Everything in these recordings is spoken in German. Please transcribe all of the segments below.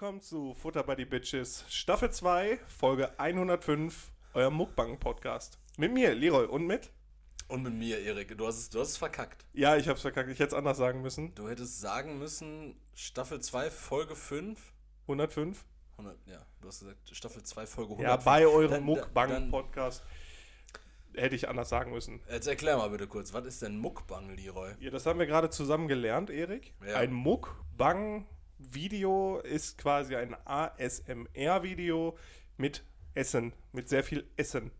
Willkommen zu Futter by the Bitches, Staffel 2, Folge 105, euer Muckbang-Podcast. Mit mir, Leroy, und mit? Und mit mir, Erik. Du hast es, du hast es verkackt. Ja, ich hab's verkackt, ich hätte es anders sagen müssen. Du hättest sagen müssen, Staffel 2, Folge 5. 105? 100, ja, du hast gesagt, Staffel 2, Folge 100. Ja, bei eurem Muckbang-Podcast hätte ich anders sagen müssen. Jetzt erklär mal bitte kurz, was ist denn Muckbang, Leroy? Ja, das haben wir gerade zusammen gelernt, Erik. Ja. Ein Muckbang-Video ist quasi ein ASMR-Video mit Essen, mit sehr viel Essen.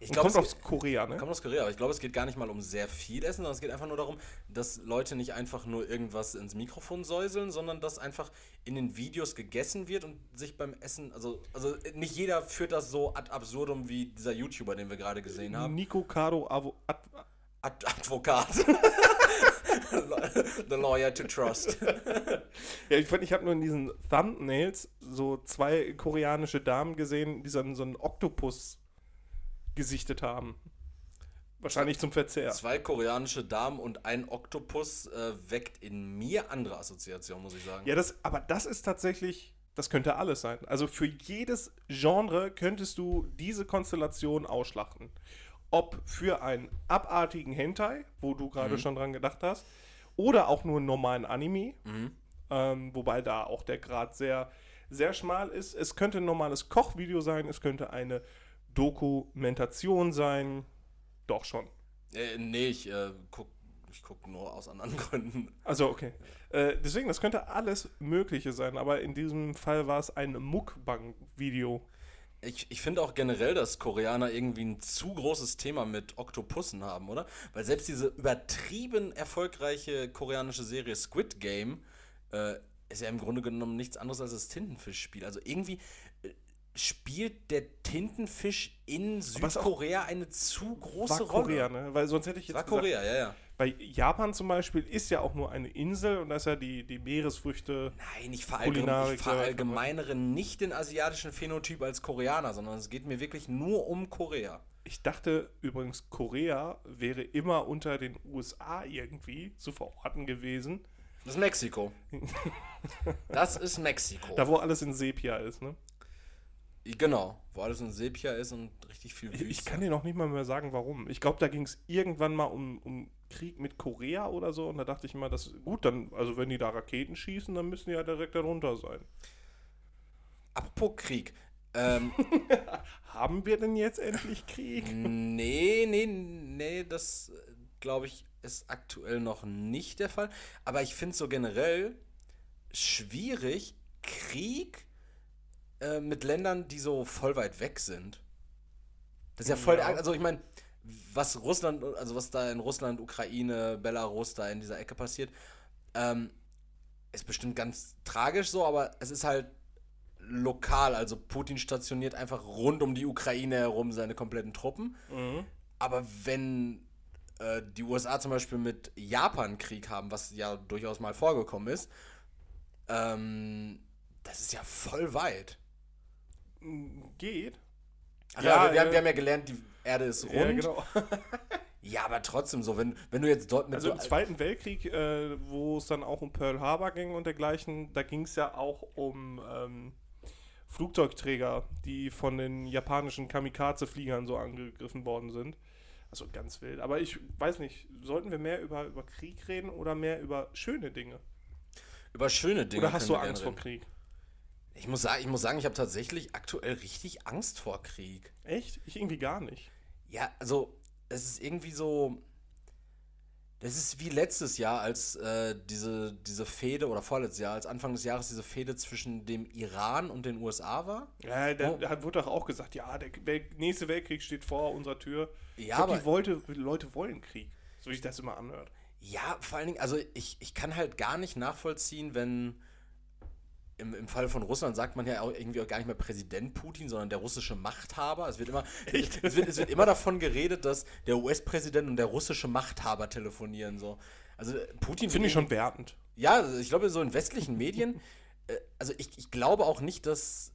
Ich Und glaube, kommt es aus Korea, ne? kommt aus Korea, aber ich glaube, es geht gar nicht mal um sehr viel Essen, sondern es geht einfach nur darum, dass Leute nicht einfach nur irgendwas ins Mikrofon säuseln, sondern dass einfach in den Videos gegessen wird und sich beim Essen, also, also nicht jeder führt das so ad absurdum wie dieser YouTuber, den wir gerade gesehen haben. Nico Caro Avo Ad Ad Advokat. The lawyer to trust. Ja, ich fand, ich habe nur in diesen Thumbnails so zwei koreanische Damen gesehen, die so einen, so einen Oktopus gesichtet haben. Wahrscheinlich zum Verzehr. Zwei koreanische Damen und ein Oktopus äh, weckt in mir andere Assoziationen, muss ich sagen. Ja, das, aber das ist tatsächlich, das könnte alles sein. Also für jedes Genre könntest du diese Konstellation ausschlachten. Ob für einen abartigen Hentai, wo du gerade schon dran gedacht hast, oder auch nur einen normalen Anime, ähm, wobei da auch der Grad sehr, sehr schmal ist. Es könnte ein normales Kochvideo sein, es könnte eine Dokumentation sein. Doch schon. Äh, nee, ich äh, guck, ich guck nur aus anderen Gründen. Also, okay. Äh, deswegen, das könnte alles Mögliche sein, aber in diesem Fall war es ein Mukbang-Video. Ich, ich finde auch generell, dass Koreaner irgendwie ein zu großes Thema mit Oktopussen haben, oder? Weil selbst diese übertrieben erfolgreiche koreanische Serie Squid Game äh, ist ja im Grunde genommen nichts anderes als das Tintenfischspiel. Also irgendwie äh, spielt der Tintenfisch in Südkorea eine zu große War Rolle. Korea, ne? Weil sonst hätte ich jetzt War gesagt, Korea, ja, ja. Bei Japan zum Beispiel ist ja auch nur eine Insel und da ist ja die, die Meeresfrüchte. Nein, ich, verallgem Kulinarik, ich verallgemeinere nicht den asiatischen Phänotyp als Koreaner, sondern es geht mir wirklich nur um Korea. Ich dachte übrigens, Korea wäre immer unter den USA irgendwie zu verorten gewesen. Das ist Mexiko. Das ist Mexiko. Da, wo alles in Sepia ist, ne? Genau, wo alles in Sepia ist und richtig viel Ich, Wüste. ich kann dir noch nicht mal mehr sagen, warum. Ich glaube, da ging es irgendwann mal um, um Krieg mit Korea oder so und da dachte ich immer, das gut, dann, also wenn die da Raketen schießen, dann müssen die ja direkt darunter sein. Apropos Krieg. Ähm, Haben wir denn jetzt endlich Krieg? nee, nee, nee, das glaube ich ist aktuell noch nicht der Fall. Aber ich finde so generell schwierig, Krieg äh, mit Ländern, die so voll weit weg sind. Das ist ja voll, Ja. also ich meine, was Russland, also was da in Russland, Ukraine, Belarus da in dieser Ecke passiert, ähm, ist bestimmt ganz tragisch so, aber es ist halt lokal. Also Putin stationiert einfach rund um die Ukraine herum seine kompletten Truppen. Mhm. Aber wenn äh, die USA zum Beispiel mit Japan Krieg haben, was ja durchaus mal vorgekommen ist, ähm, das ist ja voll weit. Geht. Ach Ja, ja, wir, äh, wir haben ja gelernt, die Erde ist rund. Ja, genau. Ja, aber trotzdem so, wenn, wenn du jetzt dort mit Also so, im Zweiten Weltkrieg, äh, wo es dann auch um Pearl Harbor ging und dergleichen, da ging es ja auch um ähm, Flugzeugträger, die von den japanischen Kamikaze-Fliegern so angegriffen worden sind. Also ganz wild. Aber ich weiß nicht, sollten wir mehr über, über Krieg reden oder mehr über schöne Dinge? über schöne Dinge Oder hast du Angst vor Krieg? Ich muss sagen, ich muss sagen, ich habe tatsächlich aktuell richtig Angst vor Krieg. Echt? Ich irgendwie gar nicht. Ja, also es ist irgendwie so. Das ist wie letztes Jahr, als äh, diese, diese Fehde, oder vorletztes Jahr, als Anfang des Jahres diese Fehde zwischen dem Iran und den USA war. Ja, da, Oh. da wurde doch auch gesagt, ja, der Wel nächste Weltkrieg steht vor unserer Tür. Ich Ja, glaub, aber- die, wollte, Leute wollen Krieg. So wie sich das immer anhört. Ja, vor allen Dingen, also ich, ich kann halt gar nicht nachvollziehen, wenn im, im Fall von Russland sagt man ja auch irgendwie auch gar nicht mehr Präsident Putin, sondern der russische Machthaber. Es wird immer, es wird, es wird immer davon geredet, dass der US-Präsident und der russische Machthaber telefonieren. So. Also Putin Finde ich schon wertend. Ja, also ich glaube, so in westlichen Medien, äh, also ich, ich glaube auch nicht, dass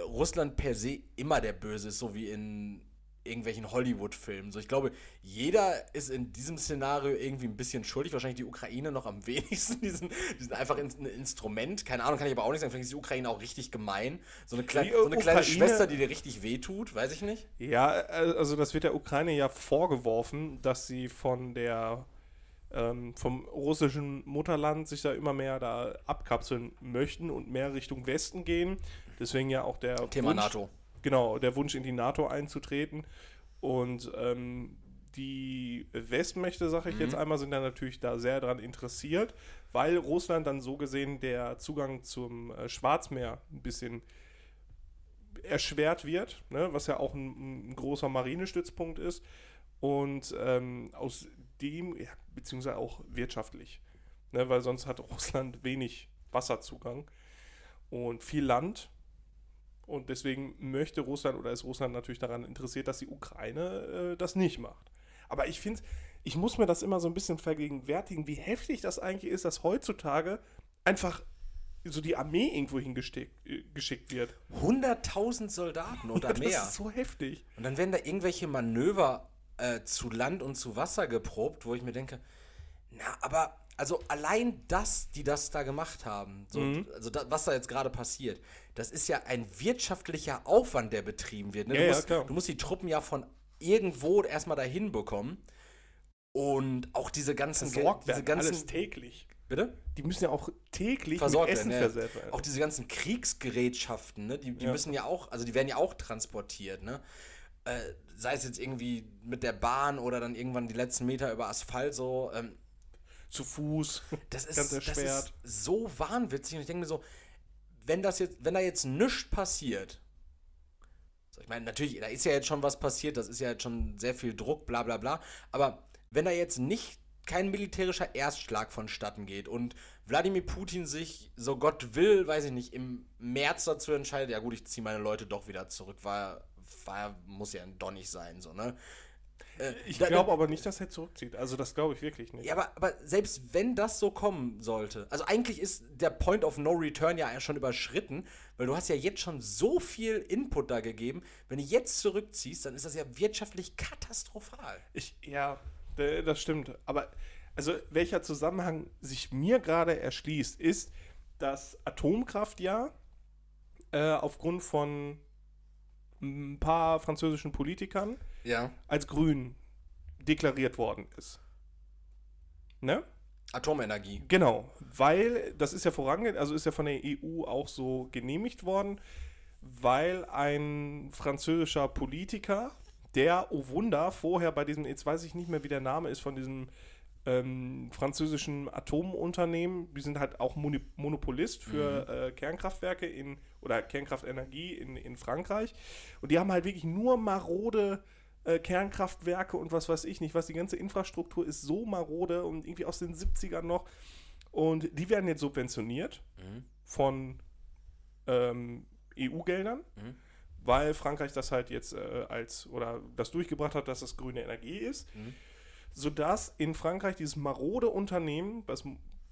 Russland per se immer der Böse ist, so wie in irgendwelchen Hollywood-Filmen. So, ich glaube, jeder ist in diesem Szenario irgendwie ein bisschen schuldig. Wahrscheinlich die Ukraine noch am wenigsten. Die sind, die sind einfach ein Instrument. Keine Ahnung, kann ich aber auch nicht sagen. Vielleicht ist die Ukraine auch richtig gemein. So eine, Kle so eine kleine Schwester, die dir richtig wehtut, weiß ich nicht. Ja, also das wird der Ukraine ja vorgeworfen, dass sie von der ähm, vom russischen Mutterland sich da immer mehr da abkapseln möchten und mehr Richtung Westen gehen. Deswegen ja auch der Thema Wunsch, NATO. Genau, der Wunsch in die NATO einzutreten. Und ähm, die Westmächte, sage ich mhm. jetzt einmal, sind da natürlich da sehr daran interessiert, weil Russland dann so gesehen der Zugang zum äh, Schwarzmeer ein bisschen erschwert wird, ne, was ja auch ein, ein großer Marinestützpunkt ist. Und ähm, aus dem, ja, beziehungsweise auch wirtschaftlich, ne, weil sonst hat Russland wenig Wasserzugang und viel Land. Und deswegen möchte Russland oder ist Russland natürlich daran interessiert, dass die Ukraine äh, das nicht macht. Aber ich finde, ich muss mir das immer so ein bisschen vergegenwärtigen, wie heftig das eigentlich ist, dass heutzutage einfach so die Armee irgendwo hingeschickt äh, wird. 100.000 Soldaten oder ja, mehr. Das ist so heftig. Und dann werden da irgendwelche Manöver äh, zu Land und zu Wasser geprobt, wo ich mir denke, na, aber also allein das, die das da gemacht haben, so, mhm. also da, was da jetzt gerade passiert, das ist ja ein wirtschaftlicher Aufwand, der betrieben wird. Ne? Du, ja, musst, ja, du musst die Truppen ja von irgendwo erstmal dahin bekommen. Und auch diese ganzen, Versorgt diese ganzen alles täglich. Bitte? Die müssen ja auch täglich versorgt Essen werden. Ja. Versorgt Auch diese ganzen Kriegsgerätschaften, ne? die, die müssen ja auch, also die werden ja auch transportiert. Ne? Äh, sei es jetzt irgendwie mit der Bahn oder dann irgendwann die letzten Meter über Asphalt so. Ähm, Zu Fuß. Das ist, das ist so wahnwitzig. Und ich denke mir so, wenn das jetzt, wenn da jetzt nichts passiert, so, ich meine, natürlich, da ist ja jetzt schon was passiert, das ist ja jetzt schon sehr viel Druck, bla bla bla. Aber wenn da jetzt nicht kein militärischer Erstschlag vonstatten geht und Wladimir Putin sich, so Gott will, weiß ich nicht, im März dazu entscheidet, ja gut, ich ziehe meine Leute doch wieder zurück, war war, muss ja ein Donnig sein, so, ne? Äh, ich glaube aber nicht, dass er zurückzieht. Also das glaube ich wirklich nicht. Ja, aber, aber selbst wenn das so kommen sollte, also eigentlich ist der Point of No Return ja schon überschritten, weil du hast ja jetzt schon so viel Input da gegeben. Wenn du jetzt zurückziehst, dann ist das ja wirtschaftlich katastrophal. Ich, ja, das stimmt. Aber also welcher Zusammenhang sich mir gerade erschließt, ist, dass Atomkraft ja äh, aufgrund von ein paar französischen Politikern ja. als grün deklariert worden ist. Ne? Atomenergie. Genau, weil das ist ja vorangegangen, also ist ja von der EU auch so genehmigt worden, weil ein französischer Politiker, der, oh Wunder, vorher bei diesem, jetzt weiß ich nicht mehr, wie der Name ist, von diesem ähm, französischen Atomunternehmen, die sind halt auch Monopolist für mhm. äh, Kernkraftwerke in oder Kernkraftenergie in, in Frankreich. Und die haben halt wirklich nur marode äh, Kernkraftwerke und was weiß ich nicht, was die ganze Infrastruktur ist so marode und irgendwie aus den 70ern noch. Und die werden jetzt subventioniert mhm. von ähm, EU-Geldern. Mhm weil Frankreich das halt jetzt äh, als oder das durchgebracht hat, dass das grüne Energie ist. Mhm sodass in Frankreich dieses marode Unternehmen, was,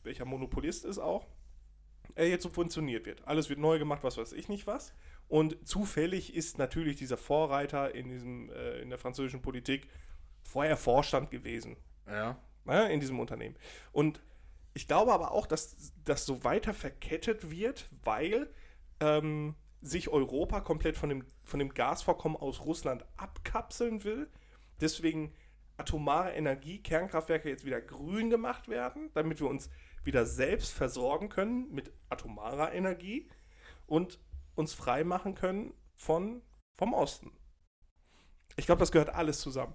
welcher Monopolist ist auch, er jetzt subventioniert wird. Alles wird neu gemacht, was weiß ich nicht was. Und zufällig ist natürlich dieser Vorreiter in, diesem, äh, in der französischen Politik vorher Vorstand gewesen. Ja. ja. In diesem Unternehmen. Und ich glaube aber auch, dass das so weiter verkettet wird, weil ähm, sich Europa komplett von dem, von dem Gasvorkommen aus Russland abkapseln will. Deswegen atomare Energie, Kernkraftwerke jetzt wieder grün gemacht werden, damit wir uns wieder selbst versorgen können mit atomarer Energie und uns frei machen können von, vom Osten. Ich glaube, das gehört alles zusammen.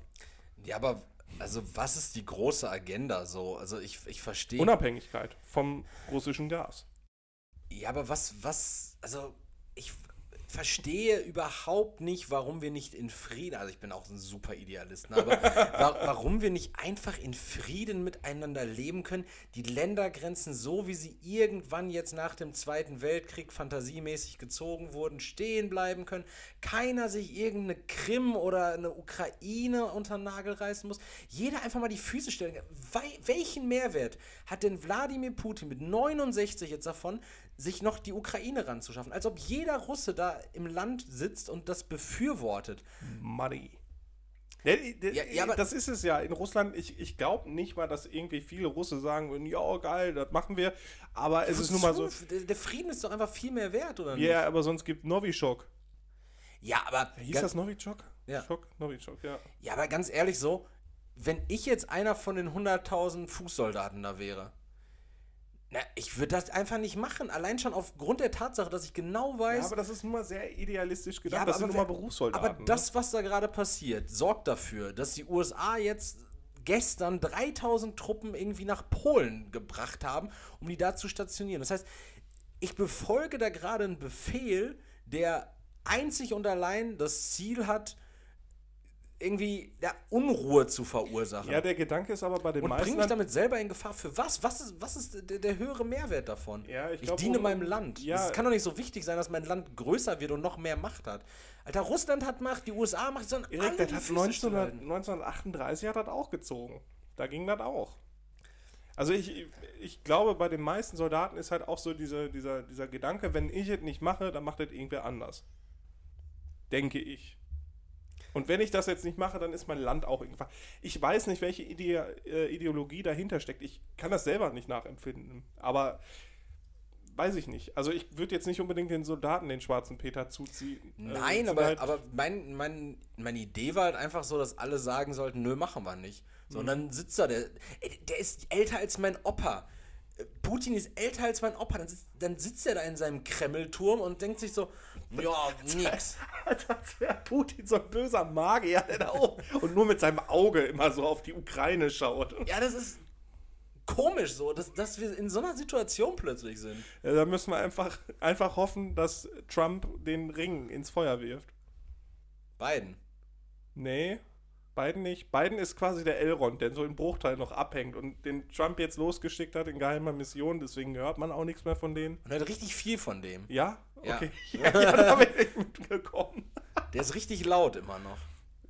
Ja, aber also was ist die große Agenda so? Also ich, ich verstehe. Unabhängigkeit vom russischen Gas. Ja, aber was, was, also ich, verstehe überhaupt nicht, warum wir nicht in Frieden, also ich bin auch ein super Idealist, ne, aber wa warum wir nicht einfach in Frieden miteinander leben können, die Ländergrenzen so, wie sie irgendwann jetzt nach dem Zweiten Weltkrieg fantasiemäßig gezogen wurden, stehen bleiben können, keiner sich irgendeine Krim oder eine Ukraine unter den Nagel reißen muss, jeder einfach mal die Füße stellen. Welchen Mehrwert hat denn Wladimir Putin mit 69 jetzt davon, sich noch die Ukraine ranzuschaffen. Als ob jeder Russe da im Land sitzt und das befürwortet. Money. Ne, Ja, ja, das ist es ja. In Russland, ich, ich glaube nicht mal, dass irgendwie viele Russen sagen würden, ja, geil, das machen wir. Aber es ist nun mal so. Der, Frieden ist doch einfach viel mehr wert, oder Ja, nicht? aber sonst gibt Novichok. Ja, aber. Hieß das Novichok? Ja. Schock? Novichok, ja. Ja, aber ganz ehrlich so, wenn ich jetzt einer von den 100.000 Fußsoldaten da wäre, na, ich würde das einfach nicht machen. Allein schon aufgrund der Tatsache, dass ich genau ja. weiß, aber das ist nun mal sehr idealistisch gedacht. aber- das sind nun mal Berufssoldaten. aber das, was da gerade passiert, sorgt dafür, dass die USA jetzt gestern 3000 Truppen irgendwie nach Polen gebracht haben, um die da zu stationieren. Das heißt, ich befolge da gerade einen Befehl, der einzig und allein das Ziel hat, irgendwie ja, Unruhe zu verursachen. ja, der Gedanke ist aber bei den und meisten. bringt mich damit selber in Gefahr. Für was? Was ist, was ist der, der höhere Mehrwert davon? Ja, ich ich glaub, diene meinem Land. ja. Es kann doch nicht so wichtig sein, dass mein Land größer wird und noch mehr Macht hat. Alter, Russland hat Macht, die USA macht, sondern Erik, das hat Füße 1900, stillhalten. 1938 hat das auch gezogen. Da ging das auch. Also ich, ich glaube, bei den meisten Soldaten ist halt auch so diese, dieser, dieser Gedanke, wenn ich es nicht mache, dann macht es irgendwer anders. Denke ich. Und wenn ich das jetzt nicht mache, dann ist mein Land auch irgendwann. Ich weiß nicht, welche Ide äh, Ideologie dahinter steckt. Ich kann das selber nicht nachempfinden. Aber weiß ich nicht. Also ich würde jetzt nicht unbedingt den Soldaten den schwarzen Peter zuziehen. Also Nein, sind aber, halt- aber mein, mein, meine Idee war halt einfach so, dass alle sagen sollten, nö, machen wir nicht. So, und dann sitzt da der, ey, der ist älter als mein Opa. Äh, Putin ist älter als mein Opa. Dann sitzt, dann sitzt er da in seinem Kremlturm und denkt sich so, ja, nix. Als wäre Putin so ein böser Magier, der da auch und nur mit seinem Auge immer so auf die Ukraine schaut. Ja, das ist komisch so, dass, dass wir in so einer Situation plötzlich sind. Ja, da müssen wir einfach, einfach hoffen, dass Trump den Ring ins Feuer wirft. Biden. Nee, Biden nicht. Biden ist quasi der Elrond, der so im Bruchteil noch abhängt und den Trump jetzt losgeschickt hat in geheimer Mission, deswegen hört man auch nichts mehr von denen. Und er hat richtig viel von dem. Ja? Ja. Okay. Ja, ja da bin ich mitgekommen. Der ist richtig laut immer noch.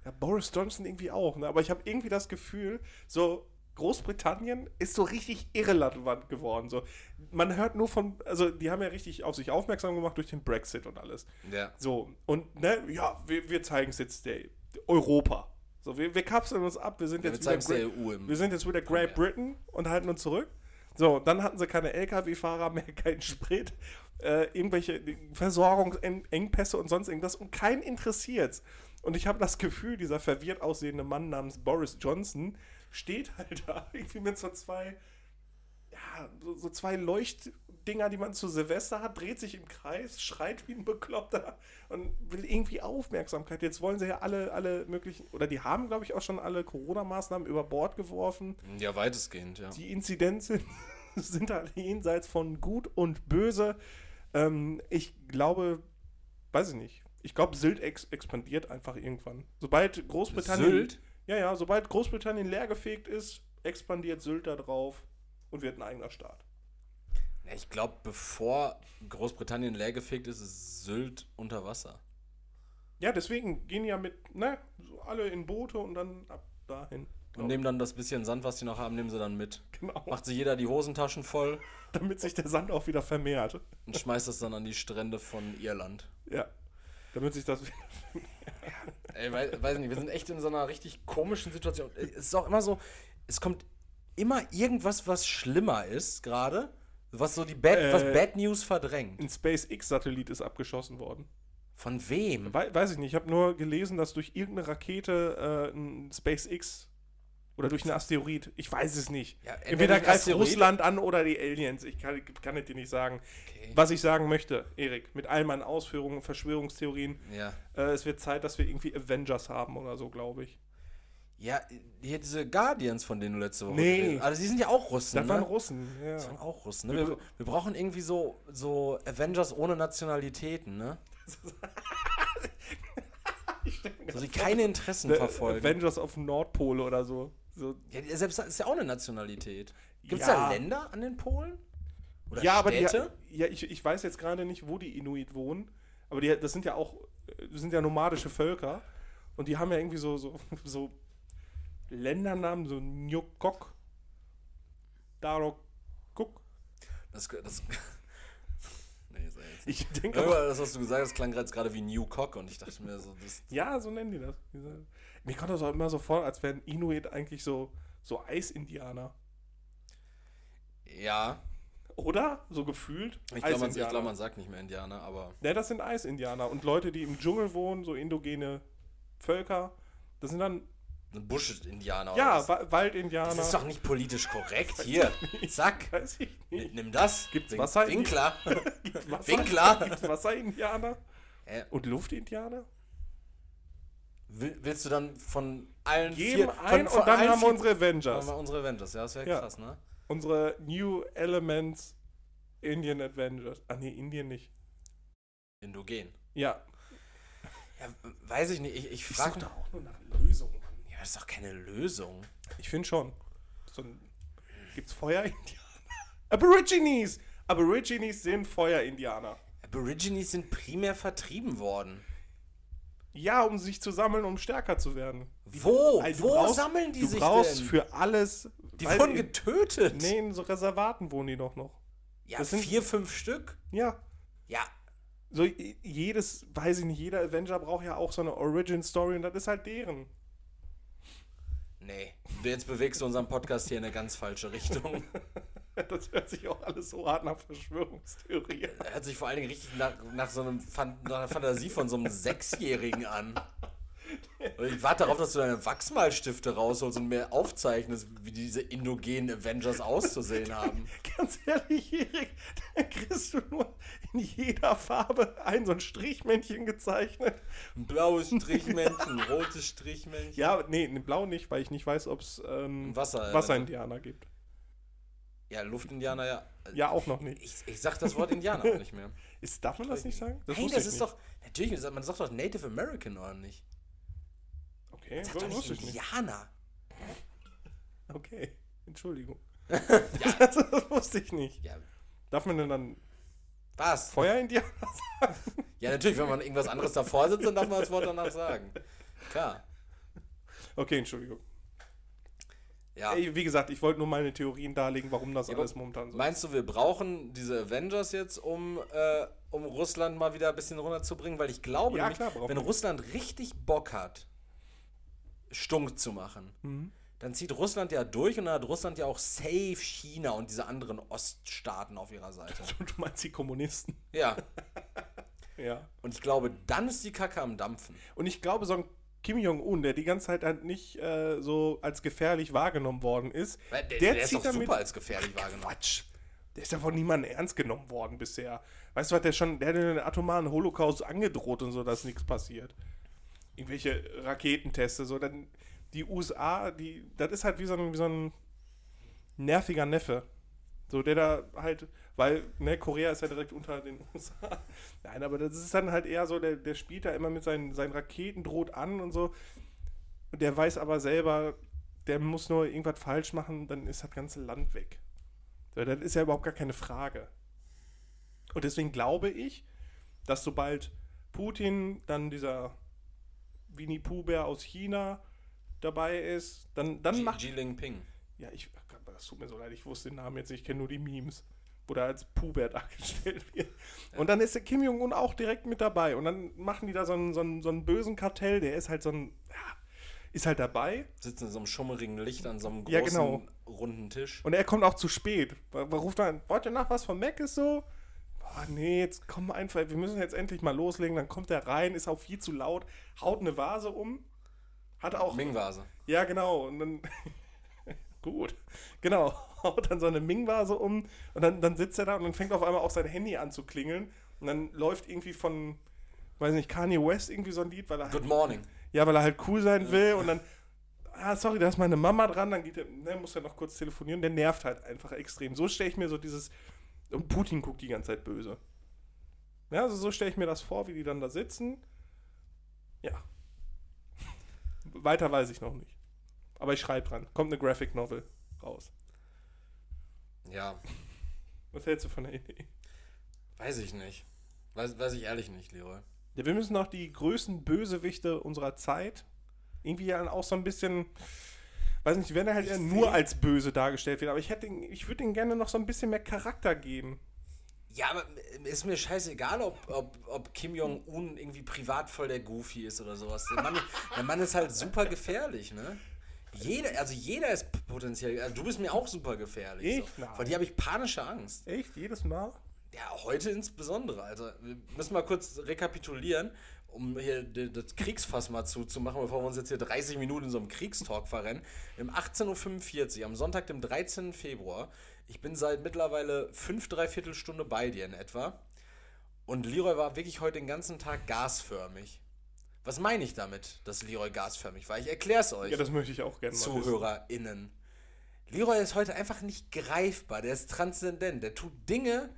Ja, Boris Johnson irgendwie auch, ne? aber ich habe irgendwie das Gefühl, so Großbritannien ist so richtig irrelevant geworden. So, man hört nur von, also die haben ja richtig auf sich aufmerksam gemacht durch den Brexit und alles. Ja. So, und ne, ja, wir, wir zeigen es jetzt der Europa. So, wir, wir kapseln uns ab, wir sind Ja, wir jetzt zeigen's wieder der Great- EU im wir sind jetzt wieder Great Britain und halten uns zurück. So, dann hatten sie keine LKW-Fahrer mehr, keinen Sprit, äh, irgendwelche Versorgungsengpässe und sonst irgendwas und keinen interessiert's. Und ich habe das Gefühl, dieser verwirrt aussehende Mann namens Boris Johnson steht halt da irgendwie mit so zwei, ja, so, so zwei Leuchtdinger, die man zu Silvester hat, dreht sich im Kreis, schreit wie ein Bekloppter und will irgendwie Aufmerksamkeit. Jetzt wollen sie ja alle, alle möglichen, oder die haben, glaube ich, auch schon alle Corona-Maßnahmen über Bord geworfen. Ja, weitestgehend, ja. Die Inzidenzen sind halt jenseits von gut und böse. Ähm, ich glaube, weiß ich nicht. Ich glaube, Sylt ex expandiert einfach irgendwann. Sobald Großbritannien. Sylt? Ja, ja, sobald Großbritannien leergefegt ist, expandiert Sylt da drauf und wird ein eigener Staat. Ich glaube, bevor Großbritannien leergefegt ist, ist Sylt unter Wasser. Ja, deswegen gehen ja mit, ne, so alle in Boote und dann ab dahin. Und nehmen dann das bisschen Sand, was die noch haben, nehmen sie dann mit. Genau. Macht sich jeder die Hosentaschen voll Damit sich der Sand auch wieder vermehrt. und schmeißt es dann an die Strände von Irland. Ja. Damit sich das. Ey, wei weiß nicht, wir sind echt in so einer richtig komischen Situation. Es ist auch immer so, es kommt immer irgendwas, was schlimmer ist gerade, was so die Bad, Äh, was Bad News verdrängt. Ein SpaceX-Satellit ist abgeschossen worden. Von wem? Wei- weiß ich nicht. Ich habe nur gelesen, dass durch irgendeine Rakete äh, ein SpaceX oder durch einen Asteroid, ich weiß es nicht. Ja, entweder greift Asteroid- Russland an oder die Aliens. Ich kann, kann es dir nicht sagen. Okay. Was ich sagen möchte, Erik, mit all meinen Ausführungen, Verschwörungstheorien, Ja. äh, es wird Zeit, dass wir irgendwie Avengers haben oder so, glaube ich. Ja, hier diese Guardians, von denen du letzte Woche Nee. Also die sind ja auch Russen, Das ne? waren Russen, ja. Das waren auch Russen, ne? Wir, wir brauchen irgendwie so, so Avengers ohne Nationalitäten, ne? So, die keine Interessen verfolgen. Avengers auf dem Nordpol oder so. So. Ja, selbst ist ja auch eine Nationalität. Gibt es Ja. da Länder an den Polen? Oder ja, aber die, ja, ich, ich weiß jetzt gerade nicht, wo die Inuit wohnen, aber die, das sind ja auch, äh, das sind ja nomadische Völker und die haben ja irgendwie so, so, so Ländernamen, so Nyokok, Darokuk. Das, das, Ich denke aber, das, was du gesagt hast, klang gerade wie New Cock und ich dachte mir so, das, ja, so nennen die das. Mir kommt das auch immer so vor, als wären Inuit eigentlich so, so Eisindianer. ja, Oder? So gefühlt? ich glaube, man, glaub, man sagt nicht mehr Indianer, aber Ne, das sind Eisindianer. Und Leute, die im Dschungel wohnen, so indogene Völker, das sind dann, Busch-Indianer. ja? Wa Waldindianer. Das ist doch nicht politisch korrekt. Hier, zack, Weiß ich nicht. nimm das. Gibt's Win- Wasser in- Winkler. Wasser, Winkler. Gibt's Wasserindianer? Äh, Und Luftindianer? Will- willst du dann von allen Geben vier... Von, ein von und dann haben wir unsere Haben Avengers. wir unsere Avengers, ja, das wäre Ja. krass, ne? Unsere New Elements Indian Avengers. Ah, nee, Indien nicht. Indogen. Ja. Ja, weiß ich nicht, ich, ich Ich frage da auch nur nach Lösungen, Mann. Ja, das ist doch keine Lösung. Ich finde schon. So ein, gibt's Feuerindianer? Aborigines! Aborigines sind Feuerindianer. Aborigines sind primär vertrieben worden. Ja, um sich zu sammeln, um stärker zu werden. Wo? Ey, du Wo brauchst- sammeln die du sich brauchst denn? für alles. die wurden getötet. Nee, in so Reservaten wohnen die doch noch. ja, das sind- vier, fünf Stück. Ja. Ja, So jedes, weiß ich nicht, jeder Avenger braucht ja auch so eine Origin Story und das ist halt deren. nee. Du jetzt bewegst du unseren Podcast hier in eine ganz falsche Richtung. Das hört sich auch alles so hart nach Verschwörungstheorie an. Hört sich vor allen Dingen richtig nach, nach so einem Fan nach einer Fantasie von so einem Sechsjährigen an. Und ich warte darauf, dass du deine Wachsmalstifte rausholst und mir aufzeichnest, wie diese indogenen Avengers auszusehen haben. Ganz ehrlich, Erik, da kriegst du nur in jeder Farbe ein so ein Strichmännchen gezeichnet. Ein blaues Strichmännchen, ein rotes Strichmännchen. Ja, nee, ne, blau nicht, weil ich nicht weiß, ob es ähm, Wasser- Wasserindianer gibt. Ja, Luftindianer, ja. Ja, auch noch nicht. Ich, ich sag das Wort Indianer auch nicht mehr. Ist, darf man das nicht sagen? hey, wusste das ist nicht. doch. Natürlich, man sagt doch Native American oder nicht? Okay, Sag so, doch nicht wusste ich nicht. Indianer. Okay, Entschuldigung. das, das wusste ich nicht. Ja, Darf man denn dann was? Feuerindianer sagen? Ja, natürlich, wenn man irgendwas anderes davor sitzt, dann darf man das Wort danach sagen. Klar. Okay, Entschuldigung. Ja. Ey, wie gesagt, ich wollte nur meine Theorien darlegen, warum das Ja, alles momentan so Meinst du, wir brauchen diese Avengers jetzt, um, äh, um Russland mal wieder ein bisschen runterzubringen? Weil ich glaube, Ja, nämlich, klar, wenn wir. Russland richtig Bock hat, stunk zu machen, Mhm. dann zieht Russland ja durch und dann hat Russland ja auch safe China und diese anderen Oststaaten auf ihrer Seite. Du meinst die Kommunisten. Ja. Ja. Und ich glaube, dann ist die Kacke am Dampfen. Und ich glaube, so ein Kim Jong-un, der die ganze Zeit halt nicht äh, so als gefährlich wahrgenommen worden ist, Weil Der, der, der ist doch damit. super als gefährlich wahrgenommen. Quatsch. Der ist ja von niemandem ernst genommen worden bisher. Weißt du was, der schon, der hat den atomaren Holocaust angedroht und so, dass nichts passiert. Irgendwelche Raketenteste, so, dann die USA, die, das ist halt wie so ein, wie so ein nerviger Neffe. So, der da halt, weil, ne, Korea ist ja direkt unter den USA. Nein, aber das ist dann halt eher so, der, der spielt da immer mit seinen, seinen Raketen, droht an und so. Und der weiß aber selber, der muss nur irgendwas falsch machen, dann ist das ganze Land weg. So, das ist ja überhaupt gar keine Frage. Und deswegen glaube ich, dass sobald Putin dann dieser Winnie Pooh-Bär aus China dabei ist, dann, dann Xi macht Xi Jinping. ja, ich, das tut mir so leid, ich wusste den Namen jetzt nicht, ich kenne nur die Memes, wo der als Pubert dargestellt wird. Und dann ist der Kim Jong-un auch direkt mit dabei. Und dann machen die da so einen, so, einen, so einen bösen Kartell, der ist halt so ein, ja, ist halt dabei. Sitzt in so einem schummerigen Licht an so einem großen, Ja, genau. runden Tisch. Und er kommt auch zu spät. Man ruft dann, wollt ihr nach was von Mac ist so? Boah, nee, jetzt komm einfach, wir müssen jetzt endlich mal loslegen. Dann kommt er rein, ist auch viel zu laut, haut eine Vase um. Hat auch. Ming-Vase. Ja, genau. Und dann. Gut. Genau. Haut dann so eine Ming-Vase um und dann, dann sitzt er da und dann fängt auf einmal auch sein Handy an zu klingeln. Und dann läuft irgendwie von, weiß nicht, Kanye West irgendwie so ein Lied, weil er Good halt, morning. ja, weil er halt cool sein will und dann, ah, sorry, da ist meine Mama dran, dann geht er, ne, muss er noch kurz telefonieren, der nervt halt einfach extrem. So stelle ich mir so dieses, und Putin guckt die ganze Zeit böse. Ja, also so stelle ich mir das vor, wie die dann da sitzen. Ja. Weiter weiß ich noch nicht. Aber ich schreibe dran. Kommt eine Graphic Novel raus. Ja, Was hältst du von der Idee? weiß ich nicht. Weiß, weiß ich ehrlich nicht, Leroy. Ja, wir müssen auch die größten Bösewichte unserer Zeit irgendwie ja auch so ein bisschen, weiß nicht, wenn er halt Ich eher nur als böse dargestellt wird, aber ich hätte, ich würde ihm gerne noch so ein bisschen mehr Charakter geben. Ja, aber ist mir scheißegal, ob, ob, ob Kim Jong-un irgendwie privat voll der Goofy ist oder sowas. Der Mann, der Mann ist halt super gefährlich, ne? Jeder, also jeder ist potenziell. Also du bist mir auch super gefährlich. Ich? So. Nein. Vor dir habe ich panische Angst. Echt? Jedes Mal? Ja, heute insbesondere. Also, wir müssen mal kurz rekapitulieren, um hier das Kriegsfass mal zuzumachen, bevor wir uns jetzt hier 30 Minuten in so einem Kriegstalk verrennen. Um 18.45 Uhr, am Sonntag, dem 13. Februar. Ich bin seit mittlerweile fünf, dreiviertel Stunde bei dir in etwa. Und Leroy war wirklich heute den ganzen Tag gasförmig. Was meine ich damit, dass Leroy gasförmig war? Ich erkläre es euch. Ja, das möchte ich auch gerne mal wissen. ZuhörerInnen. Leroy ist heute einfach nicht greifbar, der ist transzendent, der tut Dinge,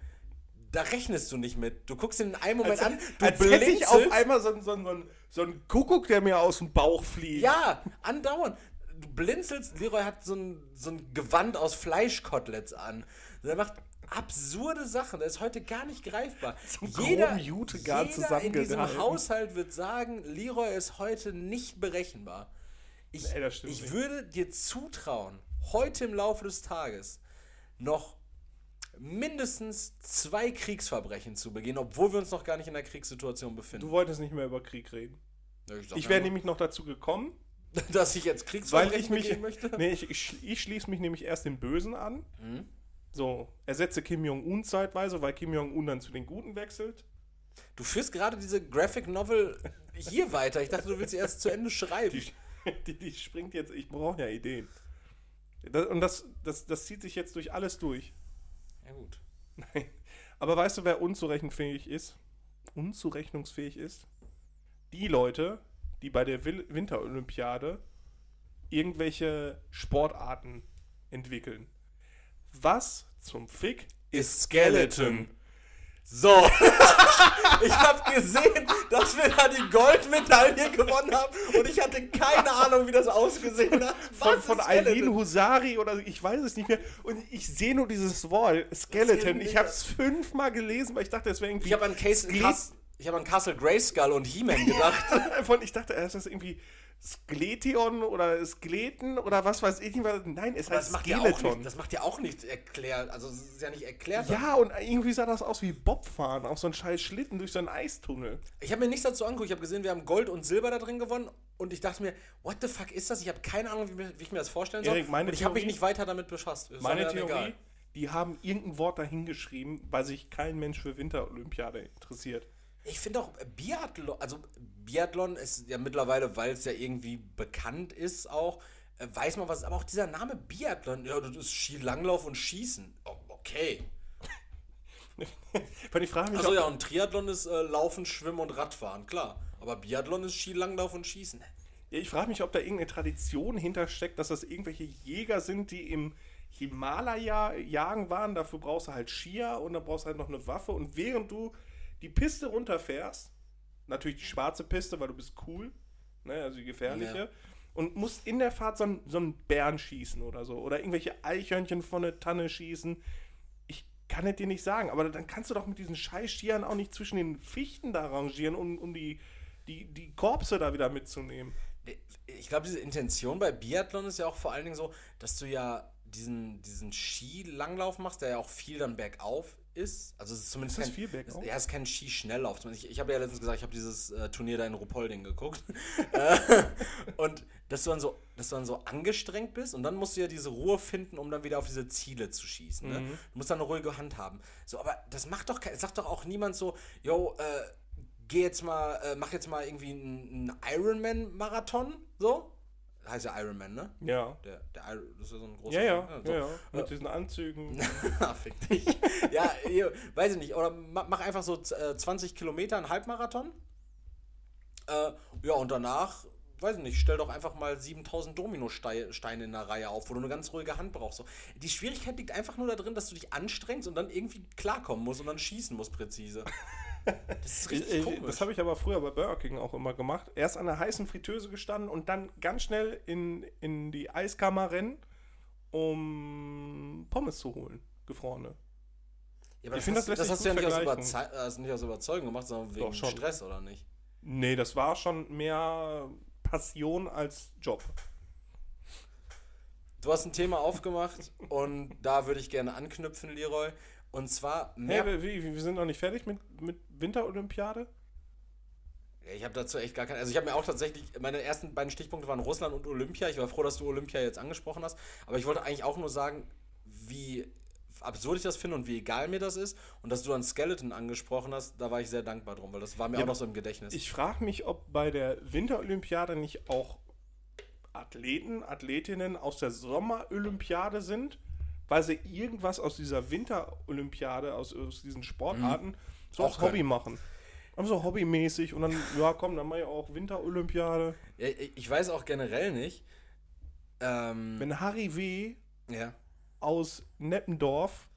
da rechnest du nicht mit. Du guckst ihn in einem Moment Als, an, du als hätte ich auf einmal so, ein- so, so, so einen Kuckuck, der mir aus dem Bauch fliegt. Ja, andauernd. Du blinzelst, Leroy hat so ein, so ein Gewand aus Fleischkoteletts an. Der macht absurde Sachen, der ist heute gar nicht greifbar. groben Jutegarn jeder in diesem. Haushalt wird sagen, Leroy ist heute nicht berechenbar. Ich, Nee, das ich nicht. würde dir zutrauen, heute im Laufe des Tages noch mindestens zwei Kriegsverbrechen zu begehen, obwohl wir uns noch gar nicht in einer Kriegssituation befinden. Du wolltest nicht mehr über Krieg reden. Ja, Ich ja wäre nämlich noch dazu gekommen, dass ich jetzt weil Kriegsverbrechen ich mich. begehen möchte. Nee, ich, ich, ich schließe mich nämlich erst dem Bösen an. Mhm. So, ersetze Kim Jong-un zeitweise, weil Kim Jong-un dann zu den Guten wechselt. Du führst gerade diese Graphic Novel hier weiter. Ich dachte, du willst sie erst zu Ende schreiben. Die, die, die springt jetzt, ich brauche ja Ideen. Das, und das, das, das zieht sich jetzt durch alles durch. Ja, gut. Nein. Aber weißt du, wer unzurechenfähig ist? Unzurechnungsfähig ist? Die Leute, die bei der Winterolympiade irgendwelche Sportarten entwickeln. Was zum Fick ist Skeleton? So. ich habe gesehen, dass wir da die Goldmedaille gewonnen haben und ich hatte keine Ahnung, wie das ausgesehen hat. Von, Was von ist Skeleton? Eileen Husari oder ich weiß es nicht mehr. Und ich sehe nur dieses Wort, Skeleton. Ich habe es fünfmal gelesen, weil ich dachte, es wäre irgendwie. Ich habe an, Case, ich an Castle Grayskull und He-Man gedacht. Von, ich dachte, ist das irgendwie Skeletion oder Skeleten oder was weiß ich nicht. was- Nein, es Aber heißt das macht, ja auch Skeleton. nicht, das macht ja auch nichts erklärt. Also, es ist ja nicht erklärt. ja, und irgendwie sah das aus wie Bobfahren auf so einen scheiß Schlitten durch so einen Eistunnel. Ich habe mir nichts dazu angeguckt. Ich habe gesehen, wir haben Gold und Silber da drin gewonnen. Und ich dachte mir, what the fuck ist das? Ich habe keine Ahnung, wie, wie ich mir das vorstellen soll. Erik, meine und ich habe mich nicht weiter damit befasst. Das Meine Theorie, egal. die haben irgendein Wort dahingeschrieben, weil sich kein Mensch für Winterolympiade interessiert. Ich finde auch äh, Biathlon, also Biathlon ist ja mittlerweile, weil es ja irgendwie bekannt ist auch, äh, weiß man was, aber auch dieser Name Biathlon, ja, das ist Skilanglauf und Schießen. Oh, okay. Weil ich frage mich, ob- ja, und Triathlon ist äh, Laufen, Schwimmen und Radfahren, klar. Aber Biathlon ist Skilanglauf und Schießen. Ja, ich frage mich, ob da irgendeine Tradition hintersteckt, dass das irgendwelche Jäger sind, die im Himalaya jagen waren. Dafür brauchst du halt Skier und dann brauchst du halt noch eine Waffe. Und während du die Piste runterfährst, natürlich die schwarze Piste, weil du bist cool, ne, also die gefährliche, Ja. und musst in der Fahrt so einen, so einen Bären schießen oder so. Oder irgendwelche Eichhörnchen von der Tanne schießen. Ich kann es dir nicht sagen, aber dann kannst du doch mit diesen scheiß Skiern auch nicht zwischen den Fichten da rangieren, um, um die, die, die Korpse da wieder mitzunehmen. Ich glaube, diese Intention bei Biathlon ist ja auch vor allen Dingen so, dass du ja diesen, diesen Skilanglauf machst, der ja auch viel dann bergauf ist. Also es ist zumindest Ist kein, viel bergauf? Ja, es ist kein Skischnelllauf. Ich, ich habe ja letztens gesagt, ich habe dieses äh, Turnier da in Ruhpolding geguckt. Und dass du, dann so, dass du dann so angestrengt bist und dann musst du ja diese Ruhe finden, um dann wieder auf diese Ziele zu schießen. Ne? Mhm. Du musst dann eine ruhige Hand haben. So, aber das macht doch kein, sagt doch auch niemand so, yo, äh, geh jetzt mal, äh, mach jetzt mal irgendwie einen, einen Ironman-Marathon, so. Heißt ja Ironman, ne? Ja. Der, der Iron, das ist ja so ein großer. Ja, ja, so. ja, ja. Mit diesen Anzügen. Ah, Fick dich. ja, weiß ich nicht. Oder ma- mach einfach so äh, 20 Kilometer, einen Halbmarathon. Äh, ja, und danach, weiß ich nicht, stell doch einfach mal 7000 Dominosteine in der Reihe auf, wo du eine ganz ruhige Hand brauchst. So. Die Schwierigkeit liegt einfach nur darin, dass du dich anstrengst und dann irgendwie klarkommen musst und dann schießen musst präzise. Das ist richtig Ich- ich- komisch. Das habe ich aber früher bei Burger King auch immer gemacht. Erst an der heißen Fritteuse gestanden und dann ganz schnell in, in die Eiskammer rennen, um Pommes zu holen. Gefrorene. ja, ich finde, das das sich hast du ja nicht aus. Überzei- äh, nicht aus Überzeugung gemacht, sondern wegen Doch, schon. Stress, oder nicht? Nee, das war schon mehr Passion als Job. Du hast ein Thema aufgemacht und da würde ich gerne anknüpfen, Leroy. Und zwar mehr. wir, wir wir sind noch nicht fertig mit, mit Winterolympiade? Ich habe dazu echt gar keine. Also ich habe mir auch tatsächlich, meine ersten beiden Stichpunkte waren Russland und Olympia. Ich war froh, dass du Olympia jetzt angesprochen hast. Aber ich wollte eigentlich auch nur sagen, wie absurd ich das finde und wie egal mir das ist. Und dass du dann Skeleton angesprochen hast, da war ich sehr dankbar drum, weil das war mir Ja, auch noch so im Gedächtnis. Ich frage mich, ob bei der Winterolympiade nicht auch Athleten, Athletinnen aus der Sommerolympiade sind, weil sie irgendwas aus dieser Winterolympiade, aus, aus diesen Sportarten, so Auch als Hobby machen. Aber so hobbymäßig und dann, ja komm, dann mach ich auch Winterolympiade. Ja, ich weiß auch generell nicht. Ähm, Wenn Harry W. ja. aus Neppendorf,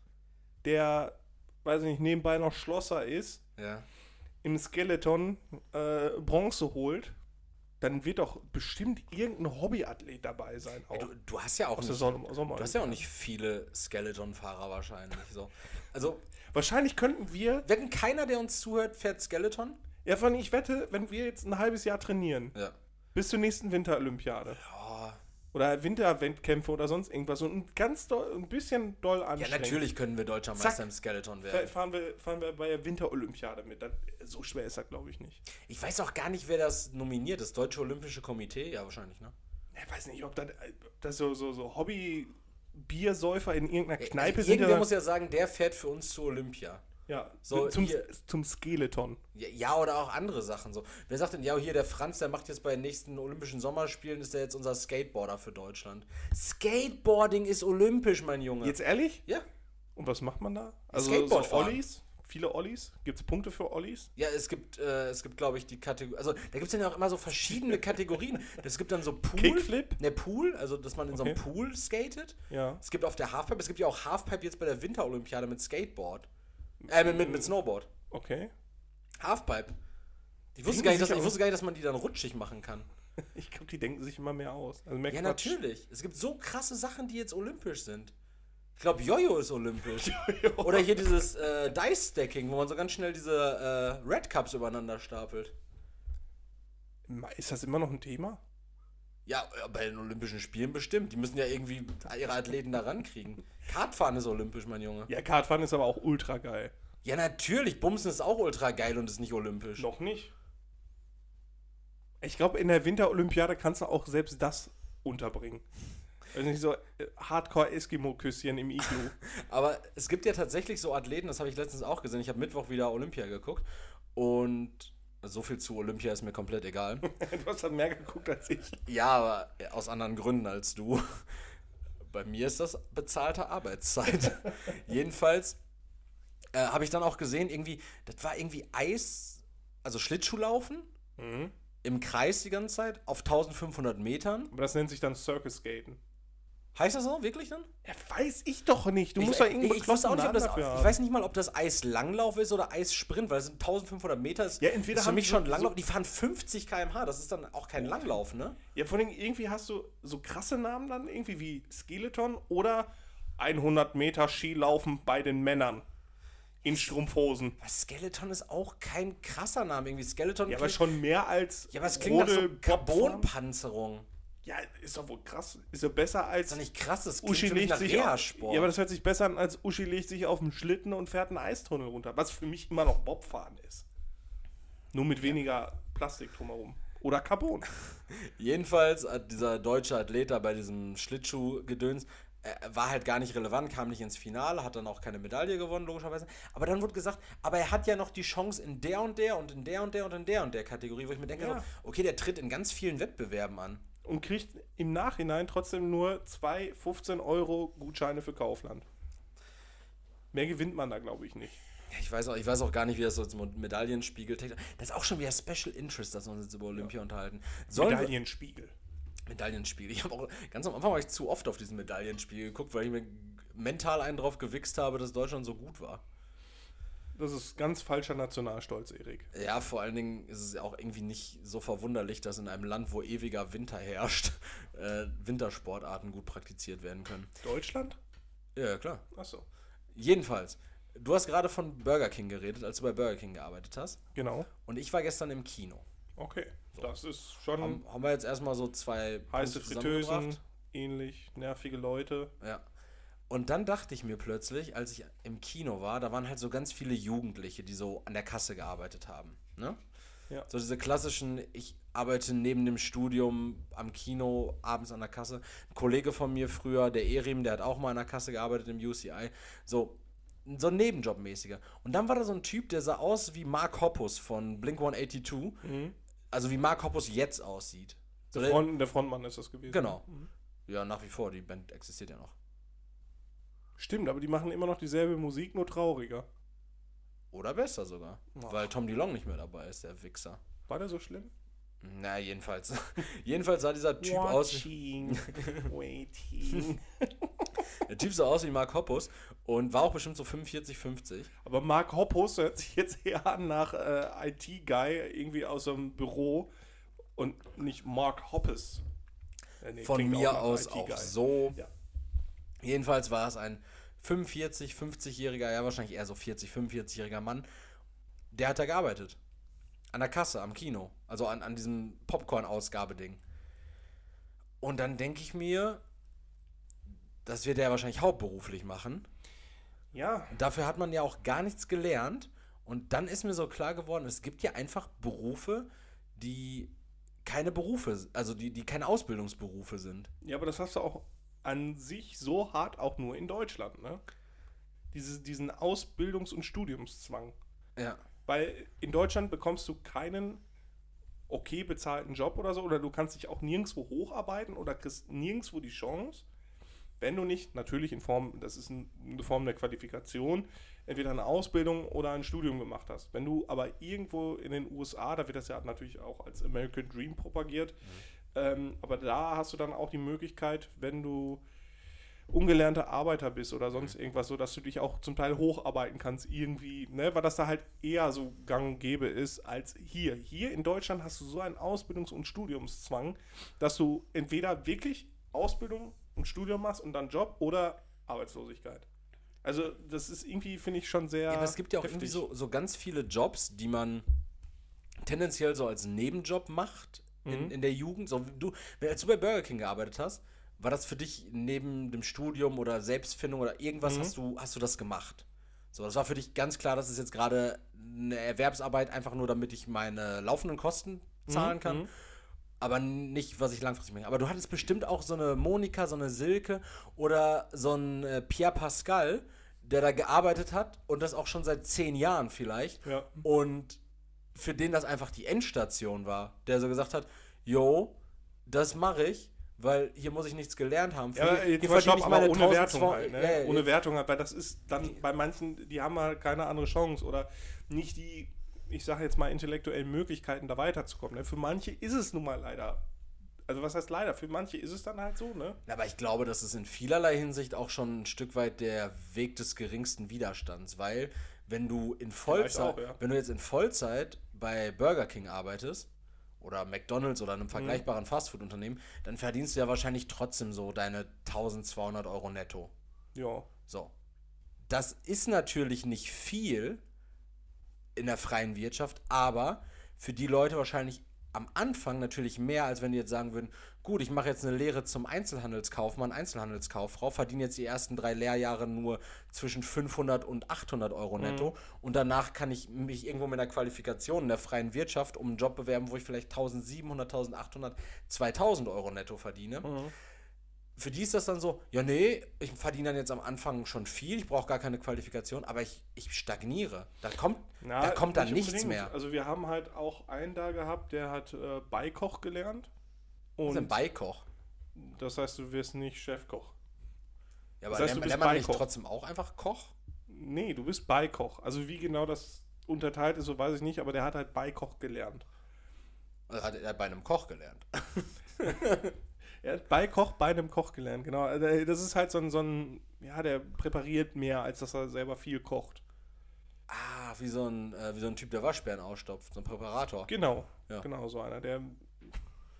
der, weiß ich nicht, nebenbei noch Schlosser ist, Ja. im Skeleton äh, Bronze holt, dann wird doch bestimmt irgendein Hobbyathlet dabei sein. Auch. Du, du hast ja auch nicht, du hast ja auch nicht viele Skeleton-Fahrer wahrscheinlich. So. Also, Wahrscheinlich könnten wir, wenn keiner, der uns zuhört, fährt Skeleton? ja, von ich wette, wenn wir jetzt ein halbes Jahr trainieren, Ja. bis zur nächsten Winterolympiade Ja, oder Winterwettkämpfe oder sonst irgendwas und ein ganz doll, ein bisschen doll ja anstrengen. natürlich können wir deutscher Zack. Meister im Skeleton werden. Fahren wir, fahren wir bei der Winterolympiade mit. Das, so schwer ist das, glaube ich, nicht. Ich weiß auch gar nicht, wer das nominiert. Das Deutsche Olympische Komitee? Ja, wahrscheinlich, ne? Ich weiß nicht, ob das, das so, so, so Hobby-Biersäufer in irgendeiner Kneipe Also sind. Irgendwer Ja, muss ja sagen, der fährt für uns zu Olympia. Ja So, zum, hier- zum Skeleton. Ja, ja, oder auch andere Sachen. So. Wer sagt denn, ja, hier der Franz, der macht jetzt bei den nächsten Olympischen Sommerspielen, ist der jetzt unser Skateboarder für Deutschland. Skateboarding ist olympisch, mein Junge. Jetzt ehrlich? Ja. Und was macht man da? Also Skateboard so. Ollis? Viele Ollis? Gibt es Punkte für Ollis? Ja, es gibt, äh, es gibt, glaube ich, die Kategorie. Also, da gibt es ja auch immer so verschiedene Kategorien. Es gibt dann so Pool. Kickflip? Ne, Pool, also dass man in so einem Okay. Pool skatet. Ja. Es gibt auf der Halfpipe, es gibt ja auch Halfpipe jetzt bei der Winterolympiade mit Skateboard. Äh, mit, mit, mit Snowboard. Okay. Halfpipe. Ich wusste, gar nicht, dass, ich wusste gar nicht, dass man die dann rutschig machen kann. Ich glaube, die denken sich immer mehr aus. Also mehr Ja, Quatsch. natürlich. Es gibt so krasse Sachen, die jetzt olympisch sind. Ich glaube, Jojo ist olympisch. Oder hier dieses äh, Dice-Stacking, wo man so ganz schnell diese äh, Red Cups übereinander stapelt. Ist das immer noch ein Thema? Ja, äh, bei den Olympischen Spielen bestimmt. Die müssen ja irgendwie ihre Athleten da rankriegen. Kartfahren ist olympisch, mein Junge. Ja, Kartfahren ist aber auch ultra geil. Ja, natürlich. Bumsen ist auch ultra geil und ist nicht olympisch. Noch nicht. Ich glaube, in der Winterolympiade kannst du auch selbst das unterbringen. Also nicht so äh, Hardcore-Eskimo-Küsschen im Iglu. Aber es gibt ja tatsächlich so Athleten, das habe ich letztens auch gesehen. Ich habe Mittwoch wieder Olympia geguckt. Und so viel zu Olympia ist mir komplett egal. du hast dann mehr geguckt als ich. Ja, aber aus anderen Gründen als du. Bei mir ist das bezahlte Arbeitszeit. Jedenfalls äh, habe ich dann auch gesehen, irgendwie, das war irgendwie Eis, also Schlittschuhlaufen Mhm. im Kreis die ganze Zeit auf 1500 Metern. Aber das nennt sich dann Circus Skaten. Heißt das so, wirklich dann? Ja, weiß ich doch nicht. Du ich, musst da irgendwo ich, ich, auch nicht, ob das, ich weiß nicht mal, ob das Eislanglauf ist oder Eissprint, weil es sind 1500 Meter. Ist, Ja, entweder ist für haben mich schon so- Langlauf. Die fahren 50 km/h. Das ist dann auch kein Langlauf, ne? Ja, vor allem irgendwie hast du so krasse Namen dann irgendwie wie Skeleton oder 100 Meter Skilaufen bei den Männern in Strumpfhosen. Aber Skeleton ist auch kein krasser Name. Irgendwie Skeleton. Ja, aber schon mehr als Ja, aber es klingt nach so Carbonpanzerung. Ja, ist doch wohl krass. Ist doch besser als Ist doch nicht krass, das Uschi legt sich auf. Ja, aber das hört sich besser an als Uschi legt sich auf den Schlitten und fährt einen Eistunnel runter, was für mich immer noch Bobfahren ist. Nur mit weniger Plastik drumherum. Oder Carbon. Jedenfalls hat dieser deutsche Athlet da bei diesem Schlittschuh-Gedöns äh, war halt gar nicht relevant, kam nicht ins Finale, hat dann auch keine Medaille gewonnen, logischerweise. Aber dann wurde gesagt, aber er hat ja noch die Chance in der und der und in der und der und in der und der Kategorie, wo ich mir denke, Ja. so, okay, der tritt in ganz vielen Wettbewerben an. Und kriegt im Nachhinein trotzdem nur zwei 15 Euro Gutscheine für Kaufland. Mehr gewinnt man da, glaube ich, nicht. Ja, Ich weiß, auch, ich weiß auch gar nicht, wie das so zum Medaillenspiegel Das ist auch schon wieder Special Interest, dass wir uns jetzt über Olympia unterhalten. Sollen Medaillenspiegel. Medaillenspiegel. Ich habe auch ganz am Anfang war ich zu oft auf diesen Medaillenspiegel geguckt, weil ich mir mental einen drauf gewichst habe, dass Deutschland so gut war. Das ist ganz falscher Nationalstolz, Erik. Ja, vor allen Dingen ist es ja auch irgendwie nicht so verwunderlich, dass in einem Land, wo ewiger Winter herrscht, äh, Wintersportarten gut praktiziert werden können. Deutschland? Ja, klar. Achso. Jedenfalls, du hast gerade von Burger King geredet, als du bei Burger King gearbeitet hast. Genau. Und ich war gestern im Kino. Okay. Das ist schon Haben, haben wir jetzt erstmal so zwei heiße. Fritteusen, ähnlich nervige Leute. Ja. Und dann dachte ich mir plötzlich, als ich im Kino war, da waren halt so ganz viele Jugendliche, die so an der Kasse gearbeitet haben. Ne? Ja. So diese klassischen, ich arbeite neben dem Studium am Kino, abends an der Kasse. Ein Kollege von mir früher, der Erim, der hat auch mal an der Kasse gearbeitet im UCI. So, so ein Nebenjobmäßiger. Und dann war da so ein Typ, der sah aus wie Mark Hoppus von Blink 182. Also wie Mark Hoppus jetzt aussieht. So, Der, Front, der Frontmann ist das gewesen. Genau. Ja, nach wie vor, die Band existiert ja noch. Stimmt, aber die machen immer noch dieselbe Musik, nur trauriger. Oder besser sogar. Ach. Weil Tom DeLong nicht mehr dabei ist, der Wichser. War der so schlimm? Na, jedenfalls. jedenfalls sah dieser Typ aus. Watching, waiting. Der Typ sah aus wie Mark Hoppus und war auch bestimmt so 45, 50. Aber Mark Hoppus hört sich jetzt eher an nach äh, IT-Guy, irgendwie aus einem Büro und nicht Mark Hoppus. Äh, nee, Von mir nach aus auch so. Ja. Jedenfalls war es ein 45, 50-jähriger, ja wahrscheinlich eher so 40, 45-jähriger Mann. Der hat da gearbeitet. An der Kasse, am Kino. Also an, an diesem Popcorn-Ausgabeding. Und dann denke ich mir, das wird er wahrscheinlich hauptberuflich machen. Ja, Dafür hat man ja auch gar nichts gelernt. Und dann ist mir so klar geworden, es gibt ja einfach Berufe, die keine Berufe, also die, die keine Ausbildungsberufe sind. ja, aber das hast du auch an sich so hart auch nur in Deutschland, ne? Diese, diesen Ausbildungs- und Studiumszwang. Ja. Weil in Deutschland bekommst du keinen okay bezahlten Job oder so, oder du kannst dich auch nirgendwo hocharbeiten oder kriegst nirgendwo die Chance, wenn du nicht, natürlich in Form, das ist ein, eine Form der Qualifikation, entweder eine Ausbildung oder ein Studium gemacht hast. Wenn du aber irgendwo in den USA, da wird das ja natürlich auch als American Dream propagiert, ähm, aber da hast du dann auch die Möglichkeit, wenn du ungelernter Arbeiter bist oder sonst irgendwas, so dass du dich auch zum Teil hocharbeiten kannst irgendwie, ne, weil das da halt eher so gang und gäbe ist als hier. Hier in Deutschland hast du so einen Ausbildungs- und Studiumszwang, dass du entweder wirklich Ausbildung und Studium machst und dann Job oder Arbeitslosigkeit. Also das ist irgendwie, finde ich, schon sehr Ja, aber es gibt ja auch heftig. irgendwie so, so ganz viele Jobs, die man tendenziell so als Nebenjob macht in, Mhm. in der Jugend. So, wie du, als du bei Burger King gearbeitet hast, war das für dich neben dem Studium oder Selbstfindung oder irgendwas Mhm. hast du hast du das gemacht? So, das war für dich ganz klar, das ist jetzt gerade eine Erwerbsarbeit, einfach nur damit ich meine laufenden Kosten zahlen kann. mhm. Aber nicht, was ich langfristig mache. Aber du hattest bestimmt auch so eine Monika, so eine Silke oder so ein äh, Pierre Pascal, der da gearbeitet hat und das auch schon seit zehn Jahren vielleicht. Ja. Und für den das einfach die Endstation war, der so gesagt hat, yo, das mache ich, weil hier muss ich nichts gelernt haben. Für Ja, jetzt hier verdiene ich meine ohne 1200 Wertung halt, ne? Ja, ja, Ohne Wertung halt, weil das ist dann bei manchen, die haben halt keine andere Chance oder nicht die, ich sage jetzt mal, intellektuellen Möglichkeiten, da weiterzukommen. Ne? Für manche ist es nun mal leider. Also was heißt leider? Für manche ist es dann halt so, ne? Aber ich glaube, das ist in vielerlei Hinsicht auch schon ein Stück weit der Weg des geringsten Widerstands, weil wenn du in Vollzeit, auch, ja. wenn du jetzt in Vollzeit bei Burger King arbeitest oder McDonald's oder einem Mhm. vergleichbaren Fastfood-Unternehmen, dann verdienst du ja wahrscheinlich trotzdem so deine 1200 Euro netto. Ja. So. Das ist natürlich nicht viel in der freien Wirtschaft, aber für die Leute wahrscheinlich am Anfang natürlich mehr, als wenn die jetzt sagen würden, gut, ich mache jetzt eine Lehre zum Einzelhandelskaufmann, Einzelhandelskauffrau, verdiene jetzt die ersten drei Lehrjahre nur zwischen 500 und 800 Euro netto und danach kann ich mich irgendwo mit einer Qualifikation in der freien Wirtschaft um einen Job bewerben, wo ich vielleicht 1700, 1800, 2000 Euro netto verdiene für die ist das dann so, ja, nee, ich verdiene dann jetzt am Anfang schon viel, ich brauche gar keine Qualifikation, aber ich, ich stagniere. Da kommt, Na, da kommt dann nicht nichts unbedingt. mehr. Also wir haben halt auch einen da gehabt, der hat äh, Beikoch gelernt. Das ist ein Und Beikoch. das heißt, du wirst nicht Chefkoch. Ja, aber Das heißt, lernt man- nicht trotzdem auch einfach Koch? Nee, du bist Beikoch. Also wie genau das unterteilt ist, so weiß ich nicht, aber der hat halt Beikoch gelernt. Also hat er bei einem Koch gelernt. Er hat bei Koch bei einem Koch gelernt, genau. Also, Das ist halt so ein, so ein, ja, der präpariert mehr, als dass er selber viel kocht. Ah, wie so ein, äh, wie so ein Typ, der Waschbären ausstopft, so ein Präparator. Genau, Ja. genau so einer. Der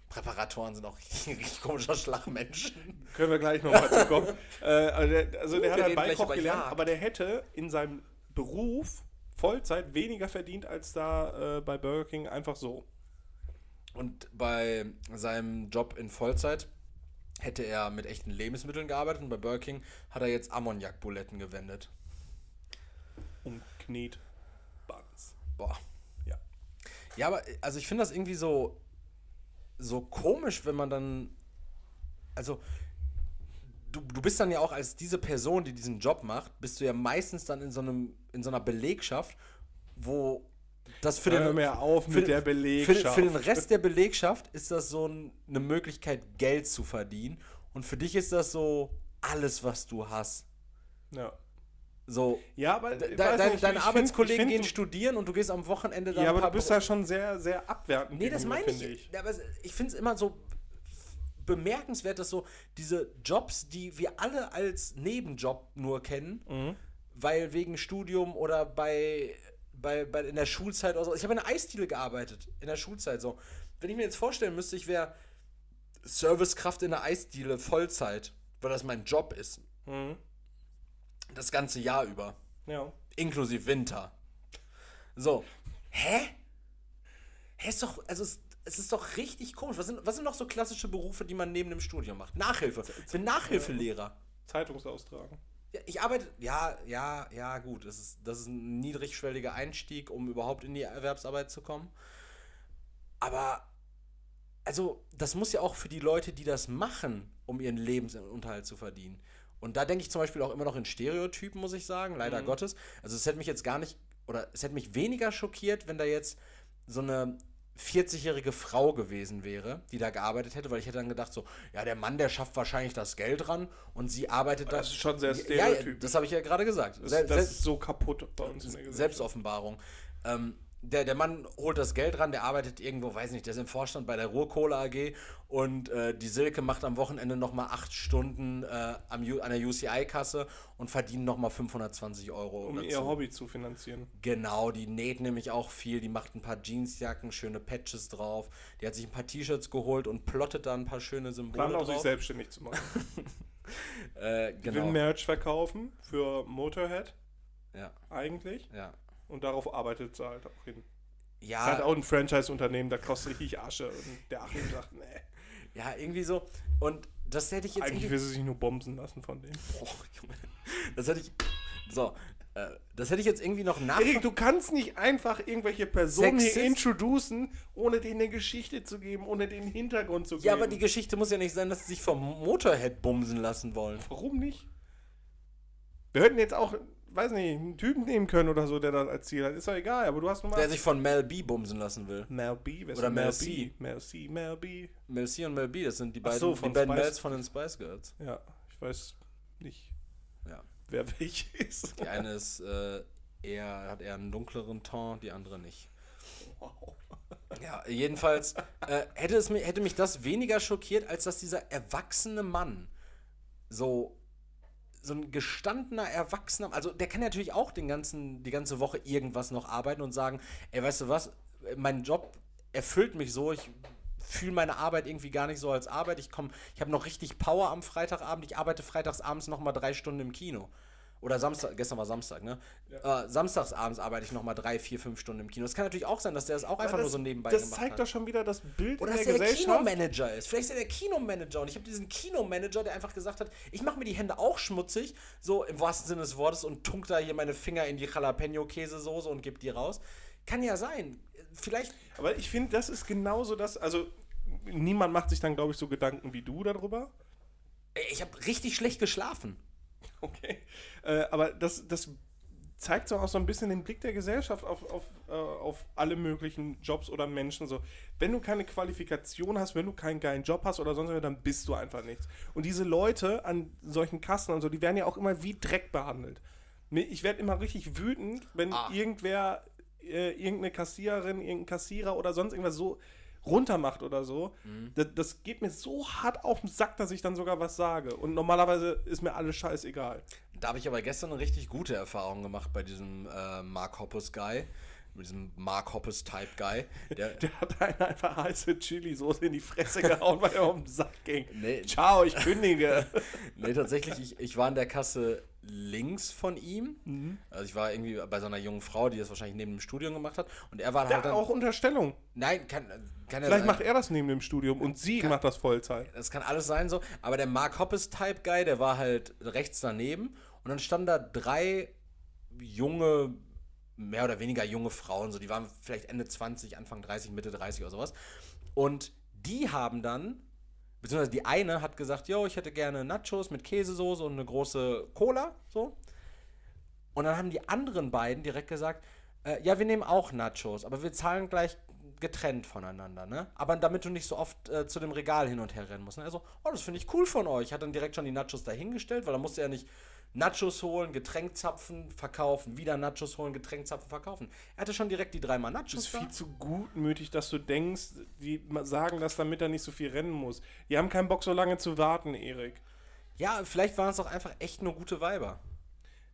Präparatoren sind auch richtig, richtig komischer Schlagmenschen. können wir gleich nochmal zu kommen. äh, also der, also der Wir hat halt bei Koch gelernt, Jagd. aber der hätte in seinem Beruf Vollzeit weniger verdient als da äh, bei Burger King einfach so. Und bei seinem Job in Vollzeit hätte er mit echten Lebensmitteln gearbeitet und bei Burger King hat er jetzt Ammoniakbuletten gewendet. Und Knet Buns. Boah. Ja. Ja, aber also ich finde das irgendwie so, so komisch, wenn man dann. Also, du, du bist dann ja auch als diese Person, die diesen Job macht, bist du ja meistens dann in so einem, in so einer Belegschaft, wo das für den, mir auf für mit der für, Belegschaft. für den Rest der Belegschaft ist das so ein, eine Möglichkeit, Geld zu verdienen. Und für dich ist das so alles, was du hast. Ja. So, Ja, aber de, deine, nicht, deine Arbeitskollegen find, gehen studieren und du gehst am Wochenende dann Ja, aber du bist Bro- da schon sehr, sehr abwertend. Nee, das meine ich. ich. Ja, aber ich finde es immer so bemerkenswert, dass so diese Jobs, die wir alle als Nebenjob nur kennen, Mhm. weil wegen Studium oder bei, bei, bei in der Schulzeit oder so. Ich habe in der Eisdiele gearbeitet, in der Schulzeit so. Wenn ich mir jetzt vorstellen müsste, ich wäre Servicekraft in der Eisdiele Vollzeit, weil das mein Job ist, Mhm. das ganze Jahr über, Ja. inklusive Winter. So, hä? Hä, ist doch, also es, es ist doch richtig komisch. Was sind, was sind noch so klassische Berufe, die man neben dem Studium macht? Nachhilfe. Ich bin Nachhilfelehrer. Zeitungsaustragen. Ja, ich arbeite, ja, ja, ja, gut. Das ist, das ist ein niedrigschwelliger Einstieg, um überhaupt in die Erwerbsarbeit zu kommen. Aber, also, das muss ja auch für die Leute, die das machen, um ihren Lebensunterhalt zu verdienen. Und da denke ich zum Beispiel auch immer noch in Stereotypen, muss ich sagen, leider Gottes. Also, es hätte mich jetzt gar nicht, oder es hätte mich weniger schockiert, wenn da jetzt so eine 40-jährige Frau gewesen wäre, die da gearbeitet hätte, weil ich hätte dann gedacht, so, ja, der Mann, der schafft wahrscheinlich das Geld ran und sie arbeitet Das da- ist schon sehr Ja, ja, stereotypisch. das habe ich ja gerade gesagt. Das, das ist so kaputt bei uns in der Gesellschaft. Selbstoffenbarung. Ähm, der, der Mann holt das Geld ran, der arbeitet irgendwo, weiß nicht, der ist im Vorstand bei der Ruhrkohle AG und äh, die Silke macht am Wochenende nochmal acht Stunden äh, am an der UCI-Kasse und verdient nochmal 520 Euro. Um dazu. ihr Hobby zu finanzieren. Genau, die näht nämlich auch viel, die macht ein paar Jeansjacken, schöne Patches drauf, die hat sich ein paar T-Shirts geholt und plottet da ein paar schöne Symbole Plant auch sich drauf. selbstständig zu machen. Äh, Will genau. Merch verkaufen für Motorhead Ja, eigentlich. ja. Und darauf arbeitet sie halt auch hin. Ja, ist halt auch ein Franchise-Unternehmen, da kostet richtig Asche. Und der Achim sagt, nee. ja, irgendwie so. Und das hätte ich jetzt Eigentlich will sie sich nur bomben lassen von dem. Boah, Junge. Das hätte ich. So, äh, das hätte ich jetzt irgendwie noch nach. Erik, du kannst nicht einfach irgendwelche Personen hier introducen, ohne denen eine Geschichte zu geben, ohne den Hintergrund zu geben. Ja, aber die Geschichte muss ja nicht sein, dass sie sich vom Motorhead bumsen lassen wollen. Warum nicht? Wir hätten jetzt auch, weiß nicht, einen Typen nehmen können oder so, der das als Ziel hat. Ist doch egal, aber du hast nun mal. Der sich von Mel B bumsen lassen will. Mel B, wer Oder Mel Mel C. B? Mel C, Mel B. Mel C und Mel B, das sind die beiden, so, die von beiden Mels von den Spice Girls. Ja, ich weiß nicht, Ja. wer welche ist. Die eine ist äh, eher, hat eher einen dunkleren Ton, die andere nicht. Ja, jedenfalls äh, hätte, es mich, hätte mich das weniger schockiert, als dass dieser erwachsene Mann so so ein gestandener Erwachsener, also der kann natürlich auch den ganzen, die ganze Woche irgendwas noch arbeiten und sagen, ey, weißt du was, mein Job erfüllt mich so, ich fühle meine Arbeit irgendwie gar nicht so als Arbeit, ich komme, ich habe noch richtig Power am Freitagabend, ich arbeite freitags abends noch mal drei Stunden im Kino. Oder Samstag, gestern war Samstag, ne? Äh, samstags abends arbeite ich noch mal drei, vier, fünf Stunden im Kino. Es kann natürlich auch sein, dass der das auch einfach das, nur so nebenbei Das gemacht zeigt hat. doch schon wieder das Bild Oder in dass der er der Gesellschaft. Kinomanager ist. Vielleicht ist er der Kinomanager. Und ich habe diesen Kinomanager, der einfach gesagt hat, ich mache mir die Hände auch schmutzig, so im wahrsten Sinne des Wortes, und tunk da hier meine Finger in die Jalapeno-Käsesoße und gebe die raus. Kann ja sein. Vielleicht, Aber ich finde, das ist genauso das. Also, niemand macht sich dann, glaube ich, so Gedanken wie du darüber. ich habe richtig schlecht geschlafen. Okay. Äh, aber das, das zeigt so auch so ein bisschen den Blick der Gesellschaft auf, auf, äh, auf alle möglichen Jobs oder Menschen. So, wenn du keine Qualifikation hast, wenn du keinen geilen Job hast oder sonst was, dann bist du einfach nichts. Und diese Leute an solchen Kassen und so, die werden ja auch immer wie Dreck behandelt. Ich werde immer richtig wütend, wenn Ah. irgendwer, äh, irgendeine Kassiererin, irgendein Kassierer oder sonst irgendwas so runtermacht oder so. Das, das geht mir so hart auf den Sack, dass ich dann sogar was sage. Und normalerweise ist mir alles scheißegal. Da habe ich aber gestern eine richtig gute Erfahrung gemacht bei diesem äh, Mark Hoppus Guy. mit diesem Mark Hoppes-Type-Guy. Der, Der hat einen einfach heiße Chili-Soße in die Fresse gehauen, weil er auf den Sack ging. Nee. Ciao, ich kündige. nee, tatsächlich, ich, ich war in der Kasse links von ihm. Mhm. Also ich war irgendwie bei so einer jungen Frau, die das wahrscheinlich neben dem Studium gemacht hat. Und er war halt Ja, dann. auch Unterstellung. Nein, kann, kann ja Vielleicht sein. macht er das neben dem Studium und sie macht das Vollzeit. Das kann alles sein so. Aber der Mark Hoppes-Type-Guy, der war halt rechts daneben. Und dann standen da drei junge, mehr oder weniger junge Frauen. So, die waren vielleicht Ende 20, Anfang 30, Mitte 30 oder sowas. Und die haben dann, beziehungsweise die eine hat gesagt, yo, ich hätte gerne Nachos mit Käsesoße und eine große Cola. So. Und dann haben die anderen beiden direkt gesagt, äh, ja, wir nehmen auch Nachos, aber wir zahlen gleich getrennt voneinander, ne? Aber damit du nicht so oft äh, zu dem Regal hin und her rennen musst. Ne? Also, oh, das finde ich cool von euch. Hat dann direkt schon die Nachos dahingestellt, weil da musste er nicht Nachos holen, Getränk zapfen, verkaufen, wieder Nachos holen, Getränk zapfen, verkaufen. Er hatte schon direkt die dreimal Das Nachos ist da. viel zu gutmütig, dass du denkst, die sagen das, damit er nicht so viel rennen muss. Die haben keinen Bock, so lange zu warten, Erik. Ja, vielleicht waren es auch einfach echt nur gute Weiber.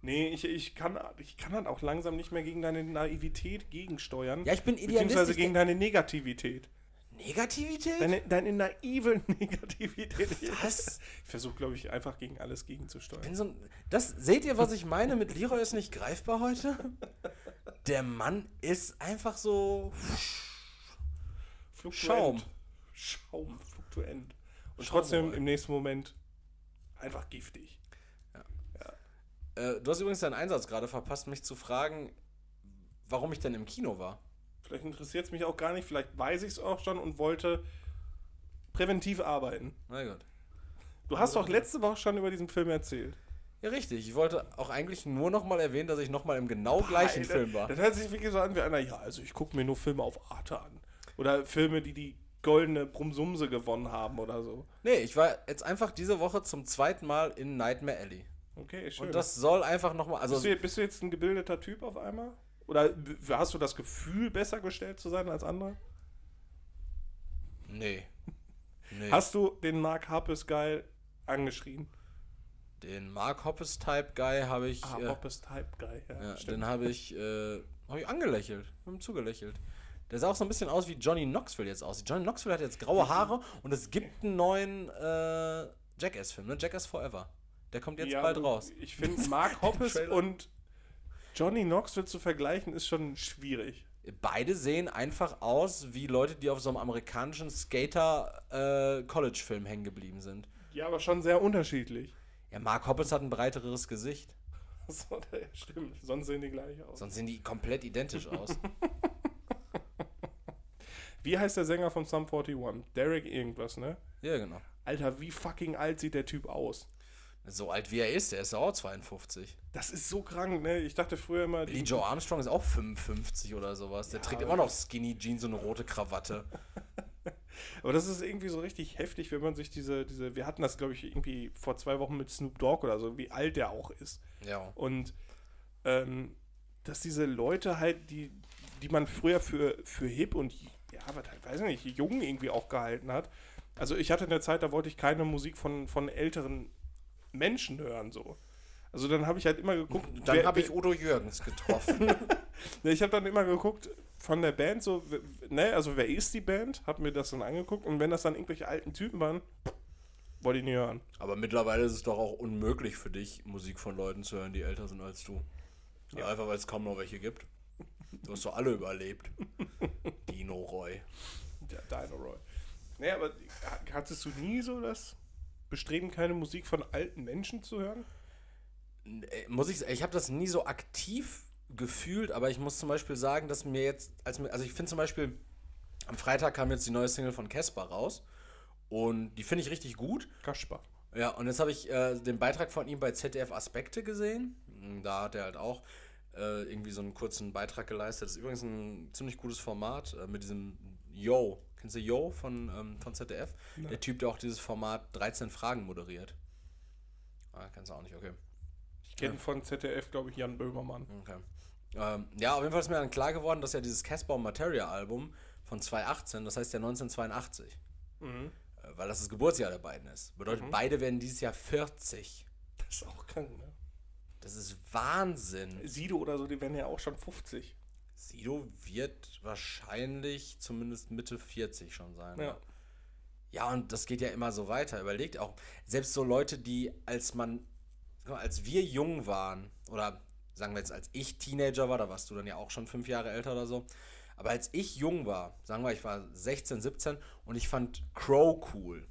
Nee, ich, ich, kann, ich kann halt auch langsam nicht mehr gegen deine Naivität gegensteuern. Ja, ich bin Beziehungsweise idealistisch. gegen deine Negativität. Negativität? Deine, deine naive Negativität. Was? Ich versuche, glaube ich, einfach gegen alles gegenzusteuern. so ein, das seht ihr, was ich meine mit Leroy ist nicht greifbar heute? Der Mann ist einfach so. Fluktuent. Schaum. Schaum, fluktuent. Und Schaum, trotzdem im nächsten Moment einfach giftig. Äh, du hast übrigens deinen Einsatz gerade verpasst, mich zu fragen, warum ich denn im Kino war. Vielleicht interessiert es mich auch gar nicht, vielleicht weiß ich es auch schon und wollte präventiv arbeiten. Na gut. Du hast doch letzte Woche schon über diesen Film erzählt. Ja, richtig. Ich wollte auch eigentlich nur noch mal erwähnen, dass ich noch mal im genau gleichen Alter, Film war. Das hört sich wirklich so an wie einer, ja, also ich gucke mir nur Filme auf Arte an. Oder Filme, die die goldene Brumsumse gewonnen haben oder so. Nee, ich war jetzt einfach diese Woche zum zweiten Mal in Nightmare Alley. Okay, schön. Und das soll einfach noch mal. Also, bist, du, bist du jetzt ein gebildeter Typ auf einmal? Oder hast du das Gefühl, besser gestellt zu sein als andere? nee. Nee. Hast du den Mark Harpes geil angeschrien? den Mark Hoppes Type Guy habe ich. Ah, äh, Harpes Type geil, ja. Ja, stimmt. den habe ich, äh, hab ich angelächelt, hab ihm zugelächelt. Der sah auch so ein bisschen aus, wie Johnny Knoxville jetzt aussieht. Johnny Knoxville hat jetzt graue Haare und es gibt einen neuen äh, Jackass-Film, ne? Jackass Forever. Der kommt jetzt Ja, bald raus. Ich finde, Mark Hoppes und Johnny Knoxville zu vergleichen, ist schon schwierig. Beide sehen einfach aus wie Leute, die auf so einem amerikanischen Skater-College-Film hängen geblieben sind. Ja, aber schon sehr unterschiedlich. Ja, Mark Hoppes hat ein breiteres Gesicht. So, stimmt, sonst sehen die gleich aus. Sonst sehen die komplett identisch aus. Wie heißt der Sänger von Sum 41? Derek irgendwas, ne? ja, genau. Alter, wie fucking alt sieht der Typ aus? So alt wie er ist, der ist auch 52. Das ist so krank, ne? Ich dachte früher immer, Lee Joe Armstrong ist auch 55 oder sowas. Der trägt immer noch Skinny Jeans und eine rote Krawatte. aber das ist irgendwie so richtig heftig, wenn man sich diese, diese, wir hatten das, glaube ich, irgendwie vor zwei Wochen mit Snoop Dogg oder so, wie alt der auch ist. Ja. Und ähm, dass diese Leute halt, die, die man früher für, für hip und ja, was halt, weiß ich nicht, jung irgendwie auch gehalten hat. Also ich hatte eine Zeit, da wollte ich keine Musik von, von älteren Menschen hören, so. Also dann habe ich halt immer geguckt. Dann habe ich Udo Jürgens getroffen. Ne, Ich habe dann immer geguckt von der Band, so, ne, also wer ist die Band? Hab mir das dann angeguckt und wenn das dann irgendwelche alten Typen waren, wollte ich nie hören. Aber mittlerweile ist es doch auch unmöglich für dich, Musik von Leuten zu hören, die älter sind als du. Ja, einfach weil es kaum noch welche gibt. Du hast doch alle überlebt. Dino Roy. Ja, Dino Roy. Nee, aber ha- hattest du nie so das Bestreben, keine Musik von alten Menschen zu hören? Äh, Muss ich, ich habe das nie so aktiv gefühlt, aber ich muss zum Beispiel sagen, dass mir jetzt, als mir, also ich finde zum Beispiel, am Freitag kam jetzt die neue Single von Casper raus und die finde ich richtig gut. Kaspar. Ja, und jetzt habe ich äh, den Beitrag von ihm bei ZDF Aspekte gesehen. Da hat er halt auch äh, irgendwie so einen kurzen Beitrag geleistet. Das ist übrigens ein ziemlich gutes Format äh, mit diesem Yo. Kennst du Yo von, ähm, von ZDF? Der Typ, der auch dieses Format 13 Fragen moderiert. Ah, kennst du auch nicht, okay. Ich kenne von ZDF, glaube ich, Jan Böhmermann. okay. Ähm, ja, auf jeden Fall ist mir dann klar geworden, dass ja dieses Casper Materia Album von 2018, das heißt ja 1982, Mhm. äh, weil das das Geburtsjahr der beiden ist. Bedeutet, beide werden dieses Jahr 40. Das ist auch krank, ne? Das ist Wahnsinn. Sido oder so, die werden ja auch schon 50. Sido wird wahrscheinlich zumindest Mitte 40 schon sein. Ja. Ja, und das geht ja immer so weiter. Überlegt auch, selbst so Leute, die als man, als wir jung waren, oder sagen wir jetzt, als ich Teenager war, da warst du dann ja auch schon fünf Jahre älter oder so, aber als ich jung war, sagen wir, ich war 16, 17 und ich fand Crow cool.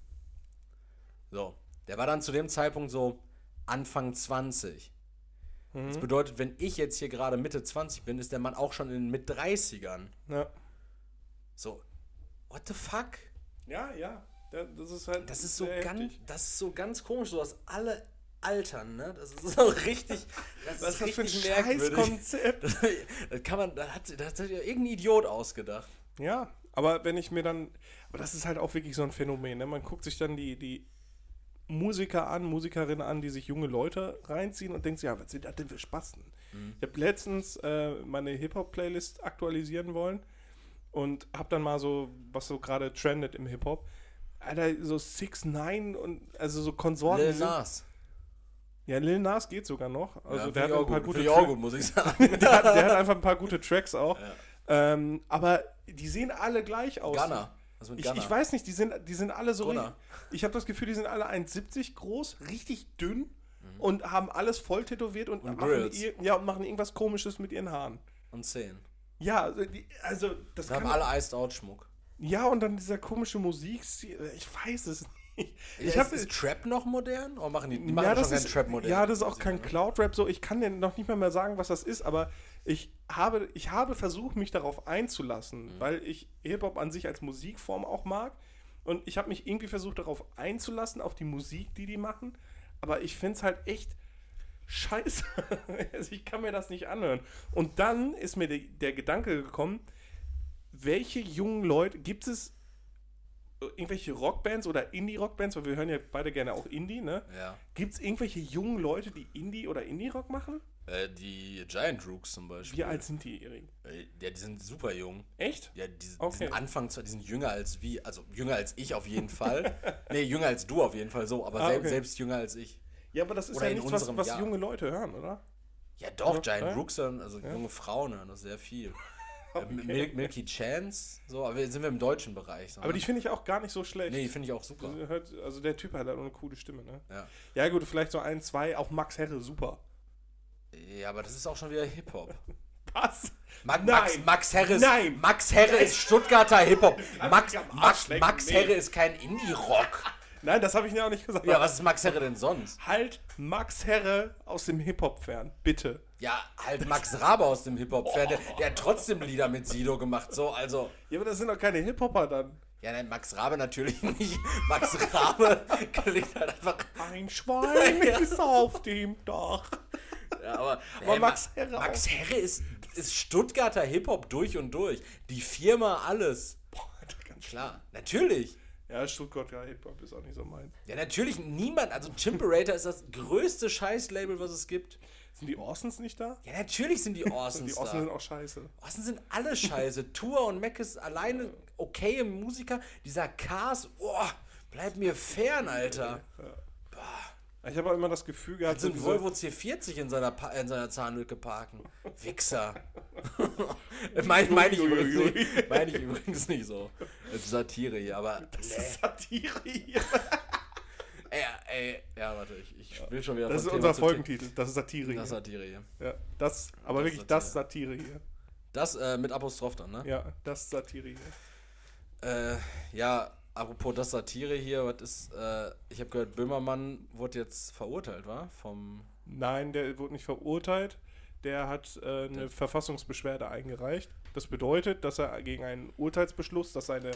So, der war dann zu dem Zeitpunkt so Anfang 20. Das bedeutet, wenn ich jetzt hier gerade Mitte 20 bin, ist der Mann auch schon in den mit 30ern. Ja. So, what the fuck? Ja, ja. Da- Das ist halt. Das ist so ganz, heftig. das ist so ganz komisch, so dass alle altern, ne? Das ist so richtig, das Was ist das für ein richtig Scheißkonzept? Das, das kann man, da hat, das hat ja irgendein Idiot ausgedacht. Ja, aber wenn ich mir dann. Aber das ist halt auch wirklich so ein Phänomen. Ne? Man guckt sich dann die, die Musiker an, Musikerinnen an, die sich junge Leute reinziehen und sich, ja, was sind das denn für Spasten? Ich habe letztens äh, meine Hip-Hop-Playlist aktualisieren wollen und habe dann mal so, was so gerade trendet im Hip-Hop. Alter, so 6 9 und also so Konsorten. Lil Nas. Ja, Lil Nas geht sogar noch. Also ja, der hat ich ein auch paar gut, gute auch Tracks. muss ich sagen. der, hat, der hat einfach ein paar gute Tracks auch. Ähm, aber die sehen alle gleich aus. Gunner. Mit Ich, ich weiß nicht, die sind, die sind alle so. Gunner. richtig- Ich habe das Gefühl, die sind alle 1,70 groß, richtig dünn und haben alles voll tätowiert und, machen, Mhm. Grills. ir- ja, und machen irgendwas komisches mit ihren Haaren. Und 10. Ja, also, die, also das Wir haben kann. alle Iced Out Schmuck. Ja, und dann dieser komische Musikstil. Ich weiß es nicht. Ich ist, habe ist Trap noch modern? Oder machen die, die machen ja, schon ist, Trap modern? ja, das ist auch kein Cloud-Rap so. Ich kann dir noch nicht mal mehr sagen, was das ist, aber ich habe, ich habe versucht, mich darauf einzulassen, Mhm. weil ich Hip-Hop an sich als Musikform auch mag. Und ich habe mich irgendwie versucht, darauf einzulassen, auf die Musik, die die machen. Aber ich finde es halt echt scheiße. also ich kann mir das nicht anhören. Und dann ist mir de, der Gedanke gekommen, welche jungen Leute, gibt es irgendwelche Rockbands oder Indie-Rockbands, weil wir hören ja beide gerne auch Indie, ne? Ja. Gibt es irgendwelche jungen Leute, die Indie oder Indie-Rock machen? Äh, die Giant Rooks zum Beispiel. Wie alt sind die, Erik? Äh, Ja, die sind super jung. Echt? Ja, die, die Okay. sind Anfang, die sind jünger als wie, also jünger als ich auf jeden Fall. nee, jünger als du auf jeden Fall so, aber Ah, selbst, okay. selbst jünger als ich. Ja, aber das ist Oder ja in nichts, was, unserem was junge Leute hören, oder? Ja, doch, Ja, Giant ja. Rooks hören, also junge Frauen hören das sehr viel. Äh, Mil Milky Chance, so, aber jetzt sind wir im deutschen Bereich. So, Aber die finde ich auch gar nicht so schlecht. nee, die finde ich auch super. Also, hört, also der Typ hat halt auch eine coole Stimme, ne? Ja. Ja gut, vielleicht so ein, zwei, auch Max Herre, super. ja, aber das ist auch schon wieder Hip-Hop. Was? Ma Nein. Max, Max Herre ist, Nein. Max Herre ist Stuttgarter Hip-Hop. Max, Max, Max. Herre ist kein Indie-Rock. Nein, das habe ich ja auch nicht gesagt. Ja, was ist Max Herre denn sonst? Halt Max Herre aus dem Hip-Hop fern, bitte. Ja, halt Max Rabe aus dem Hip-Hop-Fan. Der, der hat trotzdem Lieder mit Sido gemacht. So, also. Ja, aber das sind doch keine Hip-Hopper dann. Ja, nein, Max Rabe natürlich nicht. Max Rabe klingt halt einfach. Ein Schwein ist auf dem Dach. Ja, aber, Aber ey, Max Ma- Herre Max Herre ist, ist Stuttgarter Hip-Hop durch und durch. Die Firma, alles. Boah, ganz. Klar, natürlich. Ja, Stuttgart, ja, Hip-Hop ist auch nicht so mein. Ja, natürlich, niemand. Also, Chimperator ist das größte Scheißlabel, was es gibt. Sind die Orsons nicht da? Ja, natürlich sind die Orsons Die Orsons sind da. auch scheiße. Orsons sind alle scheiße. Tour und Mac ist alleine okaye Musiker. Dieser Cars, boah, bleib mir fern, Alter. Ich habe auch immer das Gefühl gehabt, So ein Volvo C40 in seiner, Pa- in seiner Zahnlücke parken. Wichser. Meine mein ich, übrigens- mein ich übrigens nicht so. Das ist Satire hier, aber. Das nee. ist Satire hier. Ey, ey, ja, warte, ich, ich will schon wieder Das ist unser Thema Thema- Folgentitel. Das ist Satire Das ist hier. Satire hier. Ja, das, aber Das wirklich das Satire hier. Das äh, mit Apostroph dann, ne? Ja, das Satire hier. Äh, ja, apropos das Satire hier, was ist, äh, ich habe gehört, Böhmermann wurde jetzt verurteilt, war? Vom. Nein, der wurde nicht verurteilt. Der hat äh, eine Verfassungsbeschwerde eingereicht. Das bedeutet, dass er gegen einen Urteilsbeschluss, dass seine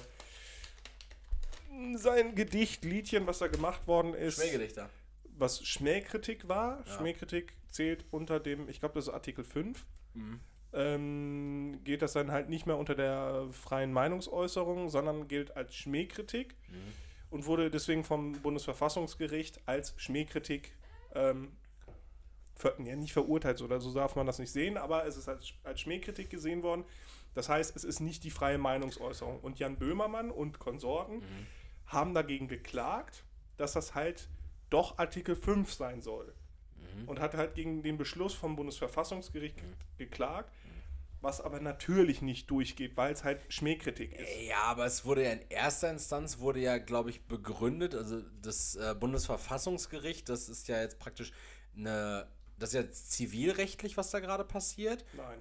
sein Gedicht, Liedchen, was da gemacht worden ist, Schmähgedichter. was Schmähkritik war. Ja. Schmähkritik zählt unter dem, ich glaube, das ist Artikel 5. Mhm. Ähm, geht das dann halt nicht mehr unter der freien Meinungsäußerung, sondern gilt als Schmähkritik Mhm. und wurde deswegen vom Bundesverfassungsgericht als Schmähkritik ähm, ver ja, nicht verurteilt oder so darf man das nicht sehen, aber es ist als, als Schmähkritik gesehen worden. Das heißt, es ist nicht die freie Meinungsäußerung. Und Jan Böhmermann und Konsorten haben dagegen geklagt, dass das halt doch Artikel 5 sein soll. Und hat halt gegen den Beschluss vom Bundesverfassungsgericht ge- geklagt. was aber natürlich nicht durchgeht, weil es halt Schmähkritik ist. Ja, aber es wurde ja in erster Instanz, wurde ja, glaube ich, begründet, also das äh, Bundesverfassungsgericht, das ist ja jetzt praktisch eine, das ist ja zivilrechtlich, was da gerade passiert. Nein.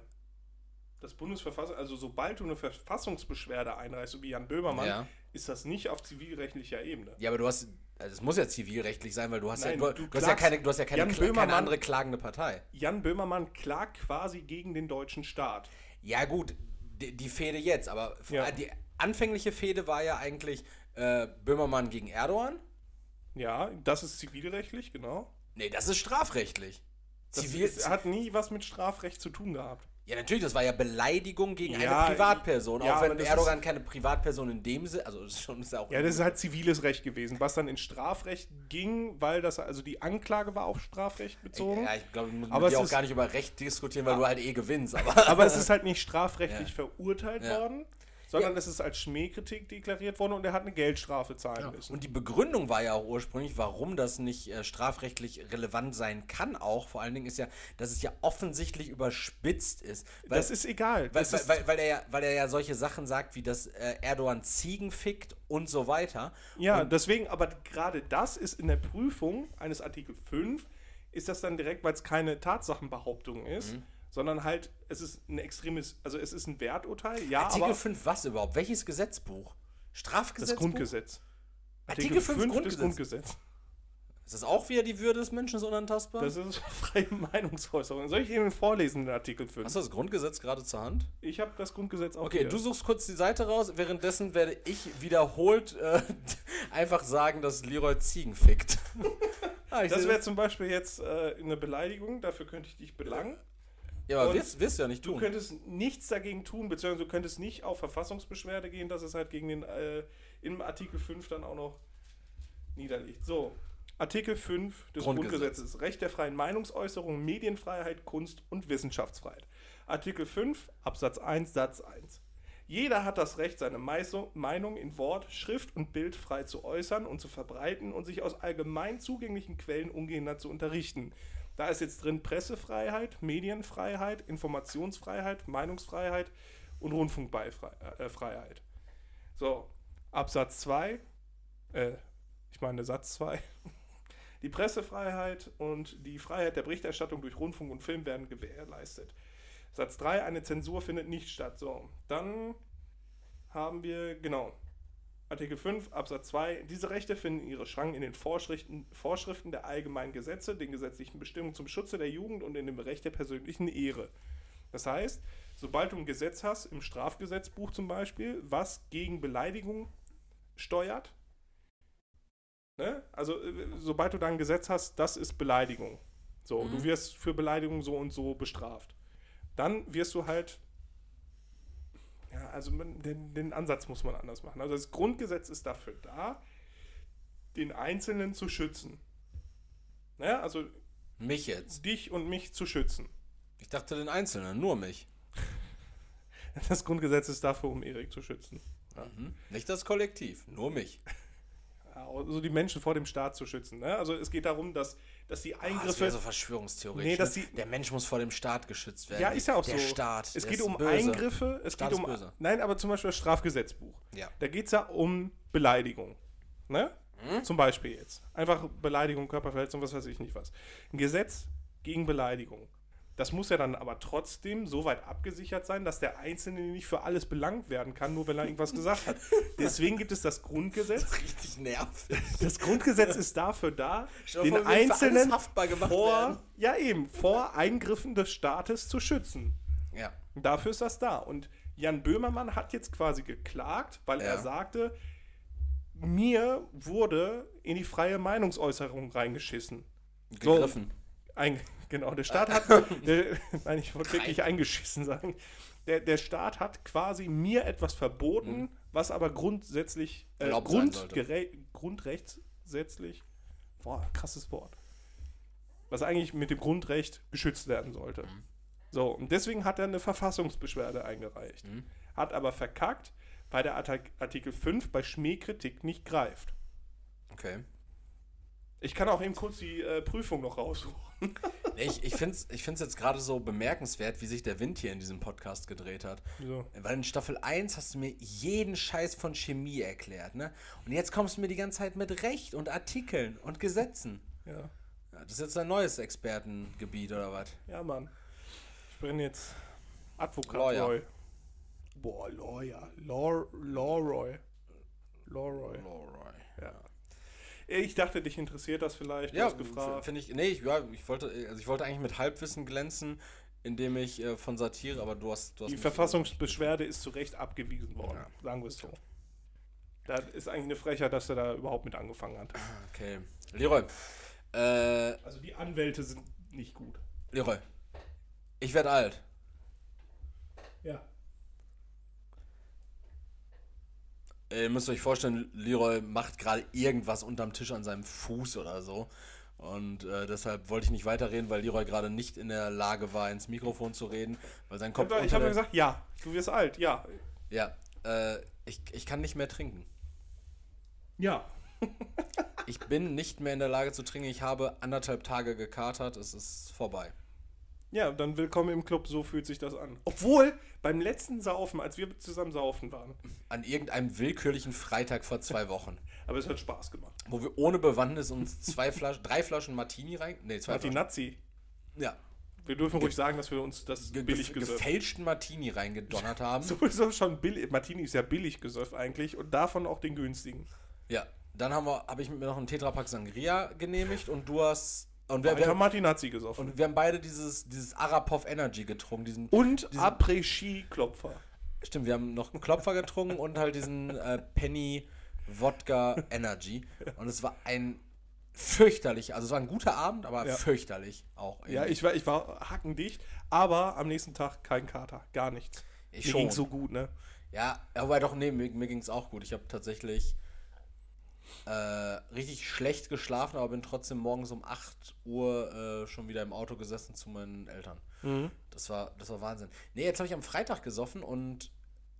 Das Bundesverfassung, also sobald du eine Verfassungsbeschwerde einreichst, so wie Jan Böhmermann, Ja. ist das nicht auf zivilrechtlicher Ebene. Ja, aber du hast, also es muss ja zivilrechtlich sein, weil du hast Nein, ja, du, du hast ja keine, du hast ja keine, Kla- keine Böhmermann- andere klagende Partei. Jan Böhmermann klagt quasi gegen den deutschen Staat. Ja, gut, die, die Fehde jetzt, aber Ja. die anfängliche Fehde war ja eigentlich äh, Böhmermann gegen Erdogan. Ja, das ist zivilrechtlich, genau. Nee, das ist strafrechtlich. Das Zivil, ist, hat nie was mit Strafrecht zu tun gehabt. Ja, natürlich, das war ja Beleidigung gegen Ja, eine Privatperson. ja, auch wenn Erdogan keine Privatperson in dem Sinne, also ist schon ist ja auch. Ja, das ist halt ziviles Recht gewesen, was dann in Strafrecht ging, weil das, also die Anklage war auf Strafrecht bezogen. ja, ich glaube, wir müssen dir auch gar nicht über Recht diskutieren, weil du halt eh gewinnst. Aber, Aber es ist halt nicht strafrechtlich Ja. verurteilt Ja. worden, sondern es ist als Schmähkritik deklariert worden und er hat eine Geldstrafe zahlen müssen. Und die Begründung war ja auch ursprünglich, warum das nicht äh, strafrechtlich relevant sein kann, auch vor allen Dingen ist ja, dass es ja offensichtlich überspitzt ist. Weil, das ist egal. weil, Das weil, ist, weil, weil, er ja, weil er ja solche Sachen sagt, wie dass äh, Erdogan Ziegen fickt und so weiter. ja, deswegen, aber gerade das ist in der Prüfung eines Artikel 5, ist das dann direkt, weil es keine Tatsachenbehauptung ist, Mhm. Sondern halt, es ist ein extremes, also es ist ein Werturteil, ja, Artikel aber 5 was überhaupt? Welches Gesetzbuch? das Strafgesetzbuch? Grundgesetz. Artikel 5 des Grundgesetz. Grundgesetz. Ist das auch wieder die Würde des Menschen so unantastbar? Das ist freie Meinungsäußerung. Soll ich Ihnen vorlesen, den Artikel 5? Hast du das Grundgesetz gerade zur Hand? Ich habe das Grundgesetz auch Okay, hier. du suchst kurz die Seite raus. Währenddessen werde ich wiederholt äh, einfach sagen, dass Leroy Ziegen fickt. ah, Das wäre zum Beispiel jetzt äh, eine Beleidigung, dafür könnte ich dich belangen. Ja, aber wirst, du ja nicht Du tun. könntest nichts dagegen tun, beziehungsweise du könntest nicht auf Verfassungsbeschwerde gehen, dass es halt gegen den äh, im Artikel 5 dann auch noch niederliegt. So, Artikel 5 des Grundgesetz. Grundgesetzes. Recht der freien Meinungsäußerung, Medienfreiheit, Kunst und Wissenschaftsfreiheit. Artikel 5 Absatz 1 Satz 1. Jeder hat das Recht, seine Meinung in Wort, Schrift und Bild frei zu äußern und zu verbreiten und sich aus allgemein zugänglichen Quellen ungehindert zu unterrichten. Da ist jetzt drin Pressefreiheit, Medienfreiheit, Informationsfreiheit, Meinungsfreiheit und Rundfunkfreiheit. So, Absatz 2, äh, ich meine Satz 2. Die Pressefreiheit und die Freiheit der Berichterstattung durch Rundfunk und Film werden gewährleistet. Satz 3, eine Zensur findet nicht statt. So, dann haben wir, genau, Artikel 5 Absatz 2. Diese Rechte finden ihre Schranken in den Vorschriften, Vorschriften der allgemeinen Gesetze, den gesetzlichen Bestimmungen zum Schutze der Jugend und in dem Recht der persönlichen Ehre. Das heißt, sobald du ein Gesetz hast, im Strafgesetzbuch zum Beispiel, was gegen Beleidigung steuert, ne? also äh, sobald du da ein Gesetz hast, das ist Beleidigung. So, du wirst für Beleidigung so und so bestraft. Dann wirst du halt ja, also man, den, den Ansatz muss man anders machen. Also das Grundgesetz ist dafür da, den Einzelnen zu schützen. Ja, also Mich jetzt. dich und mich zu schützen. Ich dachte den Einzelnen, nur mich. Das Grundgesetz ist dafür, um Erik zu schützen. Mhm. Nicht das Kollektiv, nur mich. Ja, Also die Menschen vor dem Staat zu schützen. Ne? Also es geht darum, dass, dass die Ah, das Eingriffe. wäre so verschwörungstheoretisch. Nee, dass ne? die- der Mensch muss vor dem Staat geschützt werden. ja, ist ja auch der so. Staat. es geht um böse. Eingriffe. Es Staat geht um. böse. Nein, aber zum Beispiel das Strafgesetzbuch. Ja. Da geht es ja um Beleidigung. Ne? Hm? Zum Beispiel jetzt. Einfach Beleidigung, Körperverletzung, was weiß ich nicht was. Ein Gesetz gegen Beleidigung. Das muss ja dann aber trotzdem so weit abgesichert sein, dass der Einzelne nicht für alles belangt werden kann, nur weil er irgendwas gesagt hat. Deswegen gibt es das Grundgesetz. Richtig nervig. Das Grundgesetz ist dafür da, Stell den Einzelnen haftbar gemacht vor, werden. ja eben, vor Eingriffen des Staates zu schützen. Ja. Dafür ist das da. Und Jan Böhmermann hat jetzt quasi geklagt, weil er Ja. sagte, mir wurde in die freie Meinungsäußerung reingeschissen. So. Gegriffen. Ein, genau, der Staat hat, der, nein, ich wollte wirklich eingeschissen sagen. Der, der Staat hat quasi mir etwas verboten, was aber grundsätzlich, äh. Grundgere- grundrechtssätzlich, boah, krasses Wort, was eigentlich mit dem Grundrecht geschützt werden sollte. Mhm. So, und deswegen hat er eine Verfassungsbeschwerde eingereicht. Mhm. Hat aber verkackt, weil der Artik- Artikel 5 bei Schmähkritik nicht greift. Okay. Ich kann auch eben kurz die äh, Prüfung noch raussuchen. Ich, ich finde es ich find's jetzt gerade so bemerkenswert, wie sich der Wind hier in diesem Podcast gedreht hat. Wieso? Weil in Staffel 1 hast du mir jeden Scheiß von Chemie erklärt, ne? Und jetzt kommst du mir die ganze Zeit mit Recht und Artikeln und Gesetzen. Ja. Ja, das ist jetzt ein neues Expertengebiet oder was? Ja, Mann. Ich bin jetzt Advokat Lawyer. Roy. Boah, Lawyer. Law, Lawroy. Lawroy. Ja. Ich dachte, dich interessiert das vielleicht. Du Ja, hast gefragt. finde ich. Nee, ich, ja, ich wollte, also ich wollte eigentlich mit Halbwissen glänzen, indem ich äh, von Satire, aber du hast. Du hast Die Verfassungsbeschwerde ist zu Recht abgewiesen worden. Ja. Sagen wir es so. Das ist eigentlich eine Frechheit, dass er da überhaupt mit angefangen hat. Okay. Leroy. Äh, Also die Anwälte sind nicht gut. Leroy. Ich werde alt. Ja. Ihr müsst euch vorstellen, Leroy macht gerade irgendwas unterm Tisch an seinem Fuß oder so. Und äh, deshalb wollte ich nicht weiterreden, weil Leroy gerade nicht in der Lage war, ins Mikrofon zu reden, weil sein Kopf. Ich habe der- gesagt, ja, du wirst alt, ja. Ja, äh, ich, ich kann nicht mehr trinken. Ja. Ich bin nicht mehr in der Lage zu trinken. Ich habe anderthalb Tage gekatert. Es ist vorbei. Ja, dann willkommen im Club, so fühlt sich das an. Obwohl, beim letzten Saufen, als wir zusammen saufen waren, An irgendeinem willkürlichen Freitag vor zwei Wochen, aber es hat Spaß gemacht. wo wir ohne Bewandtnis uns zwei Flaschen, drei Flaschen Martini rein. Nee, zwei Flaschen. Martinazzi. Ja. Wir dürfen ruhig sagen, dass wir uns das Ge billig ge gesöfft gefälschten Martini reingedonnert haben. Sowieso schon billig. Martini ist ja billig gesöfft eigentlich und davon auch den günstigen. Ja. Dann haben wir, habe ich mir noch einen Tetrapack Sangria genehmigt und du hast. Und wir, Wir haben wir, Martinazzi gesoffen. und wir haben beide dieses, dieses Arapov Energy getrunken. Diesen, Und, Après-Ski-Klopfer. Stimmt, wir haben noch einen Klopfer getrunken und halt diesen äh, Penny Wodka Energy. Und es war ein fürchterlich, also es war ein guter Abend, aber Ja. fürchterlich auch. Ja, irgendwie. ich war, ich war hackendicht, aber am nächsten Tag kein Kater. Gar nichts. Ich Mir ging's so gut, ne? Ja, aber doch, nee, mir, mir ging es auch gut. Ich habe tatsächlich äh, richtig schlecht geschlafen, aber bin trotzdem morgens um 8 Uhr äh, schon wieder im Auto gesessen zu meinen Eltern. Das, war, das war Wahnsinn. Nee, jetzt habe ich am Freitag gesoffen und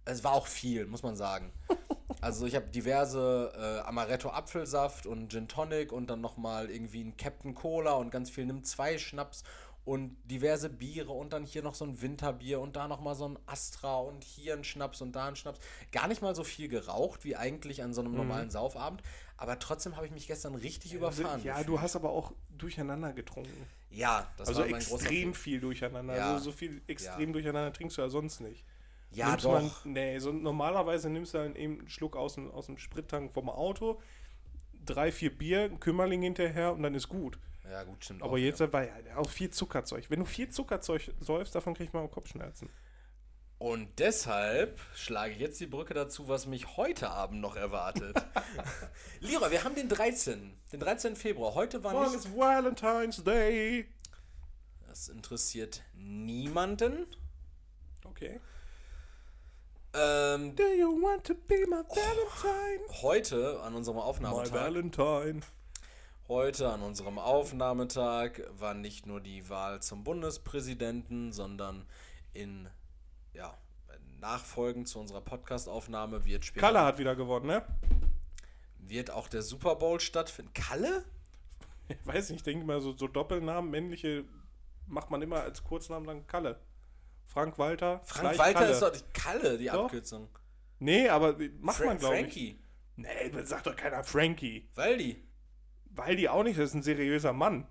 es war auch viel, muss man sagen. Also ich habe diverse äh, Amaretto Apfelsaft und Gin Tonic und dann nochmal irgendwie ein Captain Cola und ganz viel Nimm 2 Schnaps und diverse Biere und dann hier noch so ein Winterbier und da nochmal so ein Astra und hier ein Schnaps und da ein Schnaps. Gar nicht mal so viel geraucht wie eigentlich an so einem normalen Saufabend, aber trotzdem habe ich mich gestern richtig überfahren. ja, gefühlt. du hast aber auch durcheinander getrunken. Ja, das also war mein großer extrem viel durcheinander. Ja. Also so viel extrem durcheinander trinkst du ja sonst nicht. Ja, Nimmst doch. Man, nee, so normalerweise nimmst du dann eben einen Schluck aus dem, aus dem Sprittank vom Auto, drei, vier Bier, ein Kümmerling hinterher und dann ist gut. Ja, gut, stimmt. Aber auch, jetzt ja. war ja auch viel Zuckerzeug. Wenn du viel Zuckerzeug säufst, davon kriegt man auch Kopfschmerzen. Und deshalb schlage ich jetzt die Brücke dazu, was mich heute Abend noch erwartet. Lira, wir haben den 13. Den 13. Februar. Heute war Morgen nicht. ist Valentine's Day. Das interessiert niemanden. Okay. Ähm, Do you want to be my Valentine? heute an unserem My Aufnahmetag. Valentine. Heute an unserem Aufnahmetag war nicht nur die Wahl zum Bundespräsidenten, sondern in ja, Nachfolgen zu unserer Podcast-Aufnahme wird später Kalle hat wieder gewonnen, ne? wird auch der Super Bowl stattfinden. Kalle? Ich weiß nicht, ich denke mal, so, so Doppelnamen, männliche, macht man immer als Kurznamen dann Kalle. Frank Walter. Frank Walter Kalle. ist doch die Kalle, die Doch. Abkürzung. Nee, aber macht Fra man, glaube ich. Frankie. Nee, sagt doch keiner Frankie. Waldi. Weil die auch nicht, das ist ein seriöser Mann.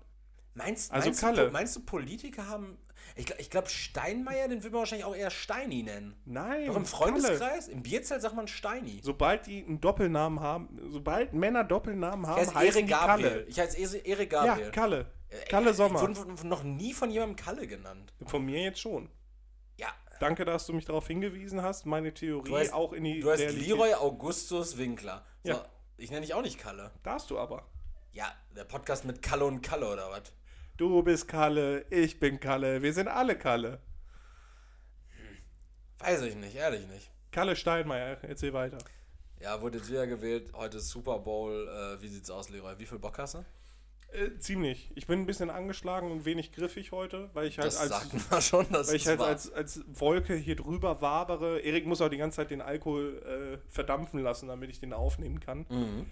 Meinst, Also meinst, Kalle. Du, meinst du, Politiker haben. Ich, ich glaube, Steinmeier, den will man wahrscheinlich auch eher Steini nennen. Nein. Doch im Kalle. Freundeskreis, im Bierzelt sagt man Steini. Sobald die einen Doppelnamen haben, sobald Männer Doppelnamen haben, Ich heiße heißen Erik Gabriel. Kalle. Ich heiße Erik Ja, Gabriel. Kalle. Äh, Kalle Ich Sommer. wurde von- noch nie von jemandem Kalle genannt. Von mir jetzt schon. Ja. Danke, dass du mich darauf hingewiesen hast, meine Theorie Du heißt, auch in die du heißt. Leroy Augustus Winkler. So, Ja. Ich nenne dich auch nicht Kalle. Darfst du aber. Ja, der Podcast mit Kalle und Kalle oder was? Du bist Kalle, ich bin Kalle, wir sind alle Kalle. Weiß ich nicht, ehrlich nicht. Kalle Steinmeier, erzähl weiter. Ja, wurde jetzt wieder gewählt. Heute ist Super Bowl. Äh, wie sieht's aus, Leroy? Wie viel Bock hast du? Äh, ziemlich. Ich bin ein bisschen angeschlagen und wenig griffig heute, weil ich halt Das als schon, weil ich halt als, als Wolke hier drüber wabere. Erik muss auch die ganze Zeit den Alkohol äh, verdampfen lassen, damit ich den aufnehmen kann. Mhm.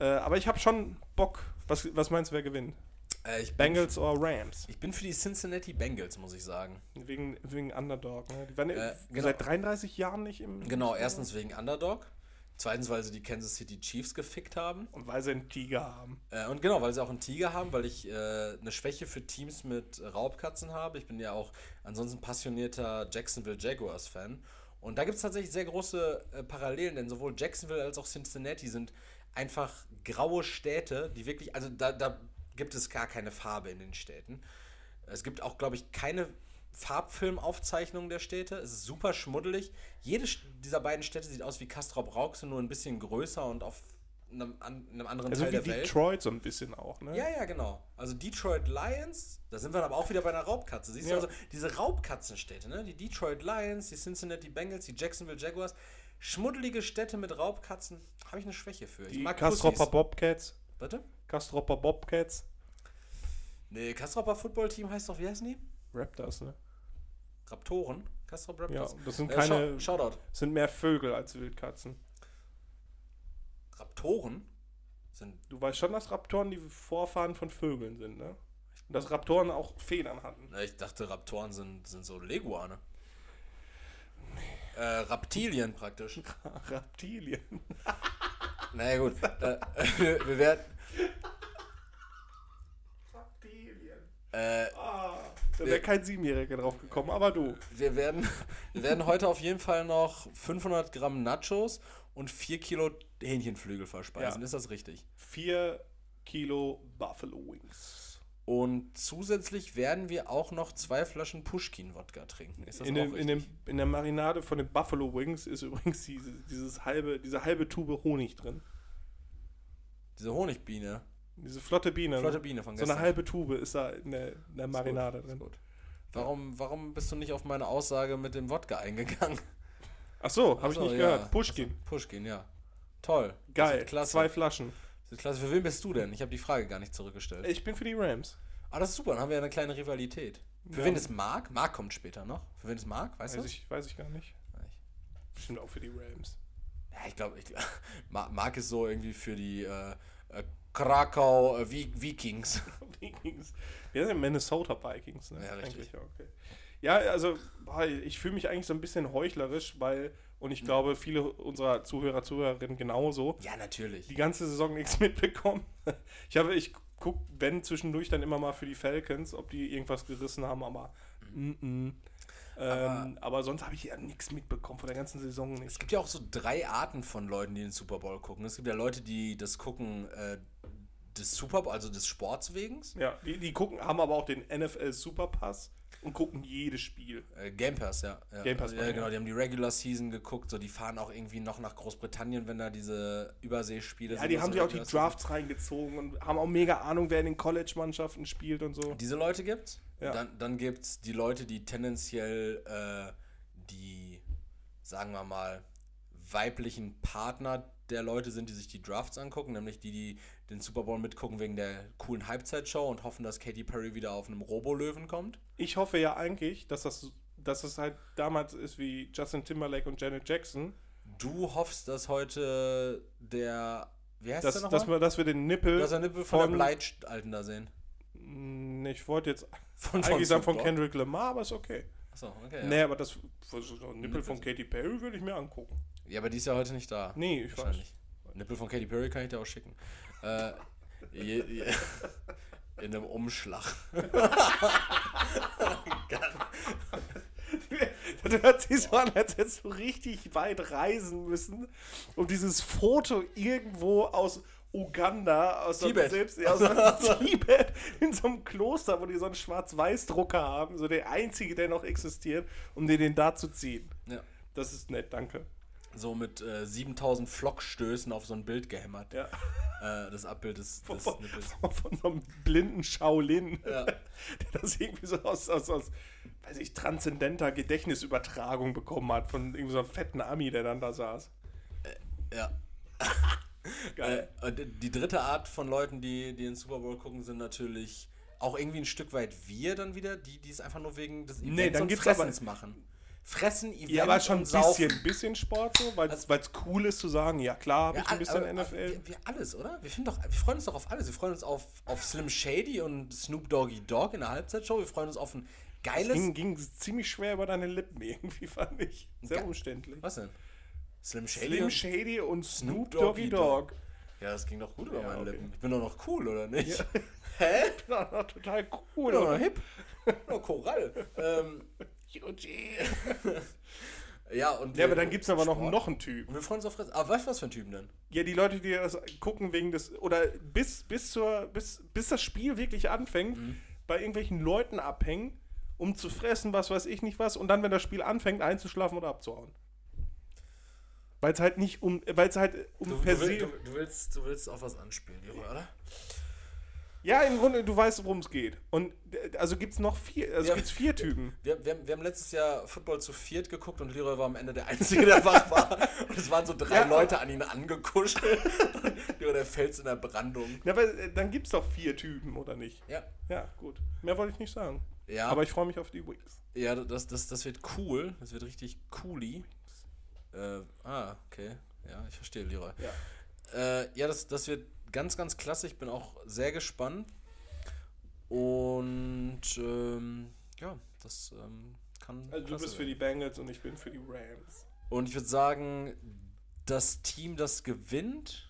Äh, aber ich habe schon Bock. Was, was meinst du, wer gewinnt? Äh, Bengals oder Rams? ich bin für die Cincinnati Bengals, muss ich sagen. Wegen, wegen Underdog. Ne? Die waren Äh, genau. seit 33 Jahren nicht im. Genau, erstens wegen Underdog. Zweitens, weil sie die Kansas City Chiefs gefickt haben. Und weil sie einen Tiger haben. Äh, und genau, weil sie auch einen Tiger haben, weil ich äh, eine Schwäche für Teams mit Raubkatzen habe. Ich bin ja auch ansonsten passionierter Jacksonville Jaguars-Fan. Und da gibt es tatsächlich sehr große äh, Parallelen, denn sowohl Jacksonville als auch Cincinnati sind einfach graue Städte, die wirklich, also da, da gibt es gar keine Farbe in den Städten. Es gibt auch, glaube ich, keine Farbfilmaufzeichnungen der Städte. Es ist super schmuddelig. Jede dieser beiden Städte sieht aus wie Castrop Rauxel, nur ein bisschen größer und auf einem, an, einem anderen Also Teil der Welt. Detroit so ein bisschen auch, ne? Ja, ja, genau. Also Detroit Lions, da sind wir aber auch wieder bei einer Raubkatze. Siehst Ja. du, also diese Raubkatzenstädte, ne? Die Detroit Lions, die Cincinnati Bengals, die Jacksonville Jaguars. Schmuddelige Städte mit Raubkatzen, habe ich eine Schwäche für. Ich Die mag Kastropper Pussys. Bobcats. Bitte? Kastropper Bobcats. Nee, Kastropper Football Team heißt doch, wie heißen die? Raptors, ne? Raptoren? Kastrop Ja, Raptors? das sind Äh, keine. Shou- Shoutout. sind mehr Vögel als Wildkatzen. Raptoren sind. Du weißt schon, dass Raptoren die Vorfahren von Vögeln sind, ne? Und dass Raptoren auch Federn hatten. Na, Ich dachte, Raptoren sind, sind so Leguane. Äh, Reptilien praktisch. Reptilien. Naja, gut. äh, wir werden. Reptilien. Äh, Ah, da wäre kein Siebenjähriger drauf gekommen, aber du. Wir werden, wir werden heute auf jeden Fall noch 500 Gramm Nachos und 4 Kilo Hähnchenflügel verspeisen. Ja. Ist das richtig? Vier Kilo Buffalo Wings. Und zusätzlich werden wir auch noch zwei Flaschen Pushkin-Wodka trinken. Ist das In, dem, in, dem, in der Marinade von den Buffalo Wings ist übrigens diese, dieses halbe, diese halbe Tube Honig drin. Diese Honigbiene. Diese flotte Biene. ne? Flotte Biene von So gestern. eine halbe Tube ist da in der, in der Marinade Ist drin. gut. Warum, warum bist du nicht auf meine Aussage mit dem Wodka eingegangen? Ach so, habe ich so, nicht ja. gehört. Pushkin. Pushkin, ja. Toll. Geil. Klasse. Zwei Flaschen. Das ist klasse. Für wen bist du denn? Ich habe die Frage gar nicht zurückgestellt. Ich bin für die Rams. Ah, das ist super. Dann haben wir ja eine kleine Rivalität. Für Ja. wen ist Mark? Mark kommt später noch. Für wen ist Mark? Weißt Weiß du? ich, weiß ich gar nicht. Ich- Bestimmt auch für die Rams. Ja, ich glaube, Ma- Mark ist so irgendwie für die äh, äh, Krakau äh, Vi- Vikings. Vikings. Wir sind Minnesota Vikings, ne? Ja, richtig. Eigentlich, ja, okay. Ja, also ich fühle mich eigentlich so ein bisschen heuchlerisch, weil, und ich glaube, viele unserer Zuhörer, Zuhörerinnen genauso, Ja, natürlich. die ganze Saison nichts mitbekommen. Ich habe, ich gucke, wenn zwischendurch dann immer mal für die Falcons, ob die irgendwas gerissen haben, aber mm -mm. Ähm, aber, sonst habe ich ja nichts mitbekommen von der ganzen Saison Es nicht. gibt ja auch so drei Arten von Leuten, die den Super Bowl gucken. Es gibt ja Leute, die das gucken äh, des Super Bowl, also des Sports wegen. Ja, die, die gucken, haben aber auch den NFL Superpass und gucken jedes Spiel. Äh, Game Pass, ja. ja. Game Pass, ja, ja. genau. Die haben die Regular Season geguckt. So, die fahren auch irgendwie noch nach Großbritannien, wenn da diese Überseespiele Ja, die haben sich auch die. Drafts reingezogen und haben auch mega Ahnung, wer in den College-Mannschaften spielt und so. Diese Leute gibt's. Ja. Dann, dann gibt's die Leute, die tendenziell äh, die, sagen wir mal, weiblichen Partner der Leute sind, die sich die Drafts angucken, nämlich die, die den Super Bowl mitgucken wegen der coolen Halbzeitshow und hoffen, dass Katy Perry wieder auf einem Robo-Löwen kommt. Ich hoffe ja eigentlich, dass das, dass es halt damals ist wie Justin Timberlake und Janet Jackson, Du hoffst, dass heute der, wie heißt dass, der dass, nochmal? wir, dass wir den Nippel Dass wir Nippel von, der Bleitalten da sehen. Mm, Ich wollte jetzt Von, eigentlich sagen von Snoop Dogg. Kendrick Lamar, aber ist okay. Achso, okay. Nee, Ja. aber das, das ein Nippel von Katy Perry würde ich mir angucken. ja, aber die ist ja heute nicht da. Nee, ich weiß. Nippel von Katy Perry kann ich dir auch schicken. Äh, je, je, in einem Umschlag. Das hört sich so an, als hättest du richtig weit reisen müssen, um dieses Foto irgendwo aus Uganda, aus Tibet. selbst, ja, aus Tibet, in so einem Kloster, wo die so einen Schwarz-Weiß-Drucker haben, so der einzige, der noch existiert, um dir den da zu ziehen. Ja. Das ist nett, danke. So mit äh, 7000 Flockstößen auf so ein Bild gehämmert. Ja. Äh, das Abbild des, Von, des von, Nippels. von so einem blinden Shaolin, Ja. der das irgendwie so aus, aus, aus weiß ich, transzendenter Gedächtnisübertragung bekommen hat, von irgendwie so einem fetten Ami, der dann da saß. Ja. Geil. Äh, die dritte Art von Leuten, die, die den Super Bowl gucken, sind natürlich auch irgendwie ein Stück weit wir dann wieder, die, die es einfach nur wegen des Events Nee, dann und gibt's Fressens machen. Fressen, Event Ja, aber schon ein bisschen, bisschen Sport so, weil es cool ist zu sagen, ja klar, habe Ja, ich ein bisschen aber- NFL. Wir, wir alles, oder? Wir, finden doch, wir freuen uns doch auf alles. Wir freuen uns auf, auf Slim Shady und Snoop Doggy Dogg in der Halbzeitshow. Wir freuen uns auf ein geiles. ging, ging ziemlich schwer über deine Lippen irgendwie, fand ich. Sehr Ge- umständlich. Was denn? Slim Shady? Slim und- Shady und Snoop Doggy Doggy Dogg. ja, das ging doch gut über Ja, meine okay. Lippen. Ich bin doch noch cool, oder nicht? Hä? total cool. Oder oder? hip? Oder Korall. ähm, ja, und Ja, aber dann gibt es aber noch, Sport. noch einen Typ. Und wir freuen uns auf Fressen. Aber weißt du, was für ein Typen denn? Ja, die Leute, die das gucken wegen des. Oder bis, bis, zur, bis, bis das Spiel wirklich anfängt, Mhm. bei irgendwelchen Leuten abhängen, um zu fressen, was weiß ich nicht was, und dann, wenn das Spiel anfängt, einzuschlafen oder abzuhauen. Weil es halt nicht um. Weil es halt um per se. du, willst, du willst auf was anspielen, Leroy, oder? Ja, im Grunde, du weißt, worum es geht. Und also gibt es noch vier, also Ja. gibt's vier Typen. Wir, wir, haben- wir haben letztes Jahr Football zu viert geguckt und Leroy war am Ende der Einzige, der wach war. Und es waren so drei Ja. Leute an ihn angekuschelt. Leroy, der Fels in der Brandung. Ja, aber äh, dann gibt es doch vier Typen, oder nicht? Ja. Ja, gut. Mehr wollte ich nicht sagen. Ja, Aber ich freue mich auf die Wings. ja das, das, das wird cool. Das wird richtig cooli. Äh, ah, okay. Ja, ich verstehe, Leroy. Ja. Äh, ja, das, das wird ganz, ganz klasse. Ich bin auch sehr gespannt. Und ähm, ja, das ähm, kann. Also du bist für die werden. Bengals und ich bin für die Rams. Und ich würde sagen, das Team, das gewinnt.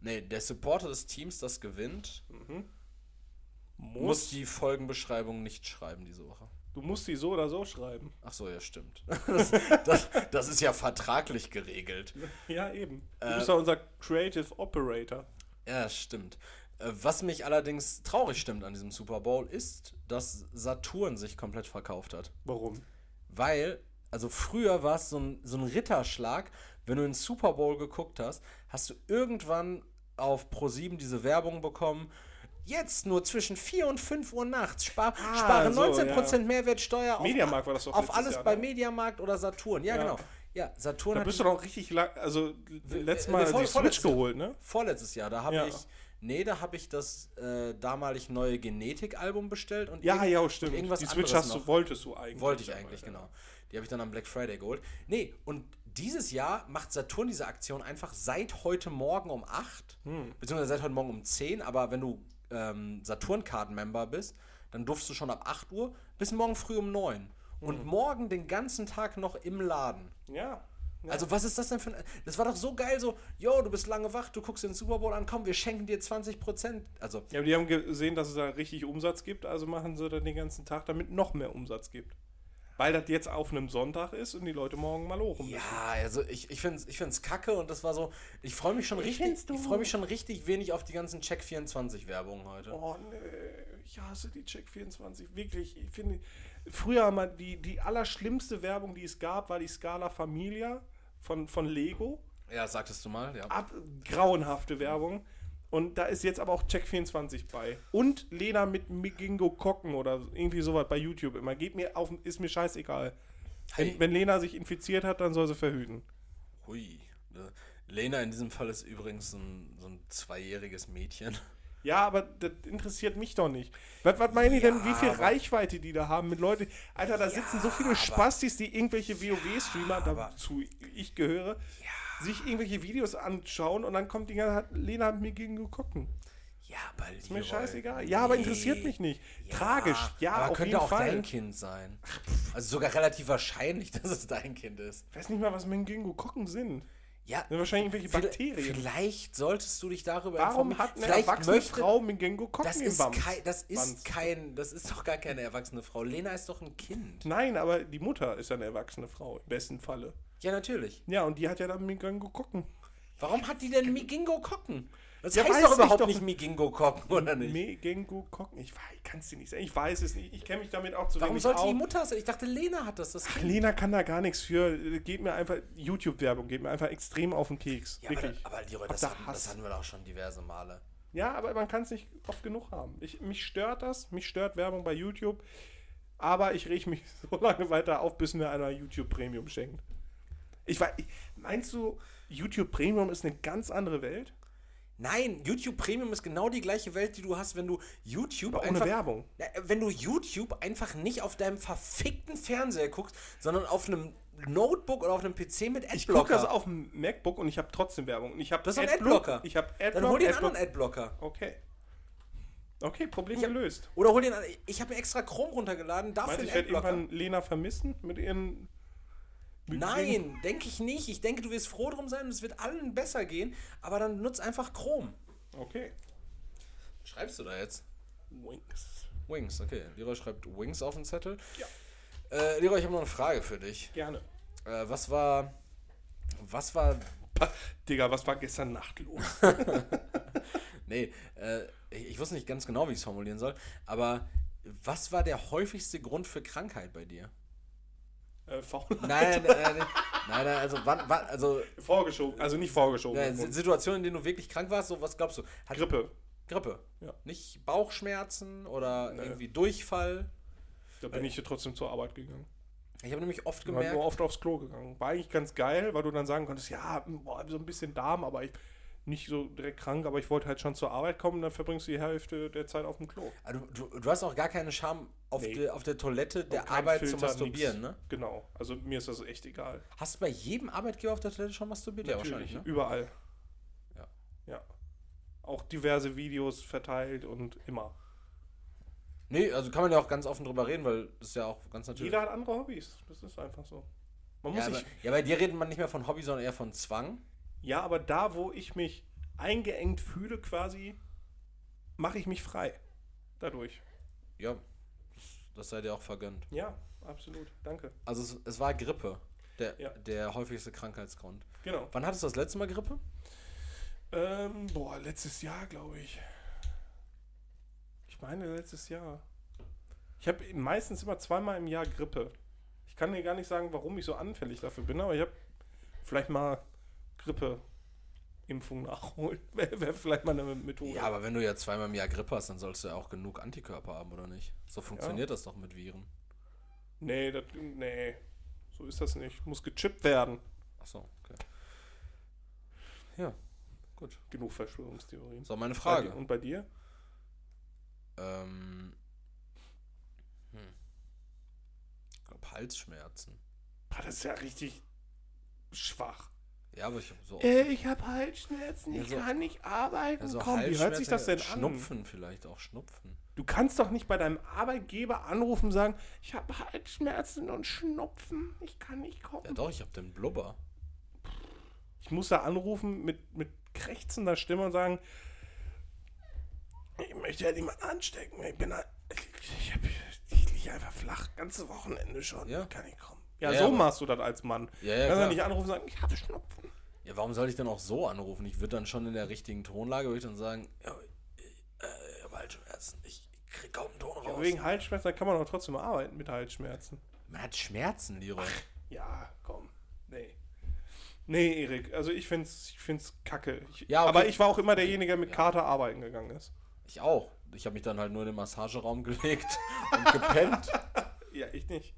Nee, der Supporter des Teams, das gewinnt, muss die Folgenbeschreibung nicht schreiben diese Woche. Du musst die so oder so schreiben. Ach so, ja, stimmt. Das, das, das ist ja vertraglich geregelt. Ja, eben. Du Äh, bist ja unser Creative Operator. Ja, stimmt. Äh, Was mich allerdings traurig stimmt an diesem Super Bowl ist, dass Saturn sich komplett verkauft hat. Warum? Weil, also früher war es so ein, so ein Ritterschlag, wenn du den Super Bowl geguckt hast, hast du irgendwann auf Pro7 diese Werbung bekommen. Jetzt nur zwischen 4 und 5 Uhr nachts. Spar, Ah, spare so, 19% ja. Mehrwertsteuer auf, Mediamarkt war das doch auf alles Jahr, bei ne? Mediamarkt oder Saturn. Ja, Ja. genau. Ja, Saturn Da bist du doch richtig lang, also letztes äh, Mal vor- die Switch geholt, ne? vorletztes Jahr, da habe Ja. ich nee, da habe ich das äh, damalig neue Genetik-Album bestellt und Ja, ja, und stimmt. irgendwas die Switch hast du, noch. wolltest du eigentlich. Wollte ich eigentlich, ja. genau. Die habe ich dann am Black Friday geholt. Nee, und dieses Jahr macht Saturn diese Aktion einfach seit heute Morgen um 8, Hm. beziehungsweise seit heute Morgen um 10, aber wenn du ähm, Saturn-Card-Member bist, dann durfst du schon ab 8 Uhr bis morgen früh um 9. Und Hm. morgen den ganzen Tag noch im Laden. Ja. ja. Also was ist das denn für ein... Das war doch so geil, so, yo, du bist lange wach, du guckst den Super Bowl an, komm, wir schenken dir 20%. Also, ja, aber die haben gesehen, dass es da richtig Umsatz gibt, also machen sie dann den ganzen Tag, damit noch mehr Umsatz gibt. Weil das jetzt auf einem Sonntag ist und die Leute morgen mal hoch müssen. ja, also ich, ich finde es ich find's kacke und das war so, ich freue mich schon Ich richtig, ich freue mich schon richtig wenig auf die ganzen Check24-Werbungen heute. Oh nee, ich hasse die Check 24. Wirklich, ich finde, früher mal die, die allerschlimmste Werbung, die es gab, war die Scala Familia von, von Lego. Ja, sagtest du mal, ja. Ab, grauenhafte Werbung. Und da ist jetzt aber auch Check 24 bei. Und Lena mit Migingo Kocken oder irgendwie sowas bei YouTube immer. Geht mir auf, ist mir scheißegal. Hey. Wenn, wenn Lena sich infiziert hat, dann soll sie verhüten. Hui. Lena in diesem Fall ist übrigens so ein, so ein zweijähriges Mädchen. Ja, aber das interessiert mich doch nicht. Was, was meinen die denn, Ja, wie viel Reichweite die da haben mit Leuten? Alter, da sitzen so viele Spastis, die irgendwelche WoW-Streamer, dazu ich gehöre, sich irgendwelche Videos anschauen und dann kommt die ganze Lena hat mir gegen gucken. Ja, aber Ist mir scheißegal. Ja, aber interessiert mich nicht. Tragisch, ja, aber auf könnte jeden auch Fall. dein Kind sein. Also sogar relativ wahrscheinlich, dass es dein Kind ist. Ich weiß nicht mal, was Mingingo Kocken sind. Ja, Sind wahrscheinlich irgendwelche Bakterien. Vielleicht solltest du dich darüber Warum informieren. hat eine Vielleicht erwachsene möchte- Frau Mingingo Kocken Das im ist, kein, das ist Wanz? kein, das ist doch gar keine erwachsene Frau. Lena ist doch ein Kind. Nein, aber die Mutter ist ja eine erwachsene Frau, im besten Falle. Ja, natürlich. Ja, und die hat ja dann Mingingo Kocken. Warum hat die denn Migingo Kocken? Das Ja, heißt doch überhaupt doch. nicht Migingo Kocken, oder nicht? Megengu Kocken. Ich, kann es dir nicht sagen. Ich weiß es nicht. Ich kenne mich damit auch zu Warum sollte aus. die Mutter das? Ich dachte, Lena hat das. das Ach. Lena kann da gar nichts für. Geht mir einfach. YouTube-Werbung geht mir einfach extrem auf den Keks. ja, aber, Wirklich. aber Leroy, Hab das, da hatten, das hatten wir doch schon diverse Male. Ja, aber man kann es nicht oft genug haben. Ich, mich stört das. Mich stört Werbung bei YouTube. Aber ich reg mich so lange weiter auf, bis mir einer YouTube Premium schenkt. Ich weiß, meinst du, YouTube Premium ist eine ganz andere Welt? Nein, YouTube Premium ist genau die gleiche Welt, die du hast, wenn du YouTube Aber ohne einfach, Werbung. Wenn du YouTube einfach nicht auf deinem verfickten Fernseher guckst, sondern auf einem Notebook oder auf einem PC mit Ich gucke Adblocker. das auf dem MacBook und ich habe trotzdem Werbung. Und ich habe Das ist ein Adblocker. Ich habe Adblock. Dann hol dir einen Adblock. anderen Adblocker. Okay. Okay, Problem Ja. gelöst. Oder hol dir einen, ich habe mir extra Chrome runtergeladen, dafür Meinst ich werde Adblocker. irgendwann Lena vermissen mit ihren. Nein, denke ich nicht. Ich denke, du wirst froh drum sein und es wird allen besser gehen, aber dann nutz einfach Chrome. Okay. Schreibst du da jetzt? Wings. Wings, okay. Leroy schreibt Wings auf den Zettel. Ja. Äh, Leroy, ich habe noch eine Frage für dich. Gerne. Äh, was war. Was war. Pa Digga, was war gestern Nacht los? Nee, äh, ich, ich wusste nicht ganz genau, wie ich es formulieren soll, aber was war der häufigste Grund für Krankheit bei dir? Äh, Faulheit. Nein, äh, nein, nein, also wann, wann also Vorgeschoben. Also nicht vorgeschoben. Si- Situationen, in denen du wirklich krank warst, so was glaubst du? Hat Grippe. Grippe. Ja. Nicht Bauchschmerzen oder Nee. irgendwie Durchfall. Da bin ich ja trotzdem zur Arbeit gegangen. Ich habe nämlich oft Ich bin gemerkt, nur oft aufs Klo gegangen. War eigentlich ganz geil, weil du dann sagen konntest, ja, boah, so ein bisschen Darm, aber ich nicht so direkt krank, aber ich wollte halt schon zur Arbeit kommen, dann verbringst du die Hälfte der Zeit auf dem Klo. also, du, du hast auch gar keine Scham auf, Nee. der, auf der Toilette der Arbeit zu Filter, masturbieren, nix. ne? Genau. Also mir ist das echt egal. Hast du bei jedem Arbeitgeber auf der Toilette schon masturbiert? Ja, wahrscheinlich, ne? Überall. Ja. Ja. Auch diverse Videos verteilt und immer. Nee, also kann man ja auch ganz offen drüber reden, weil das ist ja auch ganz natürlich. Jeder hat andere Hobbys. Das ist einfach so. Man ja, muss aber, sich, ja, bei dir redet man nicht mehr von Hobby, sondern eher von Zwang. ja, aber da, wo ich mich eingeengt fühle, quasi, mache ich mich frei. Dadurch. Ja, das sei dir auch vergönnt. Ja, absolut. Danke. Also es, es war Grippe, der, Ja. der häufigste Krankheitsgrund. Genau. Wann hattest du das letzte Mal Grippe? Ähm, boah, letztes Jahr, glaube ich. Ich meine, letztes Jahr. Ich habe meistens immer zweimal im Jahr Grippe. Ich kann dir gar nicht sagen, warum ich so anfällig dafür bin, aber ich habe vielleicht mal Grippe-Impfung nachholen. Wäre wär vielleicht mal eine Methode. Ja, aber wenn du ja zweimal im Jahr Grippe hast, dann sollst du ja auch genug Antikörper haben, oder nicht? So funktioniert das doch mit Viren. Nee, das, nee, so ist das nicht. Muss gechippt werden. Achso, okay. Ja, gut. Genug Verschwörungstheorien. So, meine Bei Frage. dir- Und bei dir? Ähm, hm. Ich glaube, Halsschmerzen. Boah, das ist ja richtig schwach. Ja, aber ich habe so. Äh, ich habe Halsschmerzen, Ja, ich so- kann nicht arbeiten. also Komm, wie hört sich das denn an? Schnupfen vielleicht auch, Schnupfen. Du kannst doch nicht bei deinem Arbeitgeber anrufen und sagen, ich habe Halsschmerzen und Schnupfen, ich kann nicht kommen. Ja doch, ich habe den Blubber. Ich muss da anrufen mit, mit krächzender Stimme und sagen, ich möchte ja niemanden anstecken. Ich bin halt, ich, hab- ich liege einfach flach, ganze Wochenende schon, Ja. kann ich kommen. Ja, Ja, so aber- machst du das als Mann. Ja, ja, Kannst du nicht anrufen und sagen, ich habe Schnupfen. Ja, warum soll ich denn auch so anrufen? Ich würde dann schon in der richtigen Tonlage, würde ich dann sagen, ja, ich, äh, habe Halsschmerzen, ich krieg kaum einen Ton Ja, raus. wegen Halsschmerzen, kann man doch trotzdem arbeiten mit Halsschmerzen. Man hat Schmerzen, Leroy. Ja, komm. Nee. Nee, Erik, also ich find's, ich find's kacke. Ich, Ja, okay. Aber ich war auch immer derjenige, der mit Kater arbeiten gegangen ist. Ich auch. Ich habe mich dann halt nur in den Massageraum gelegt und gepennt. Ja, ich nicht.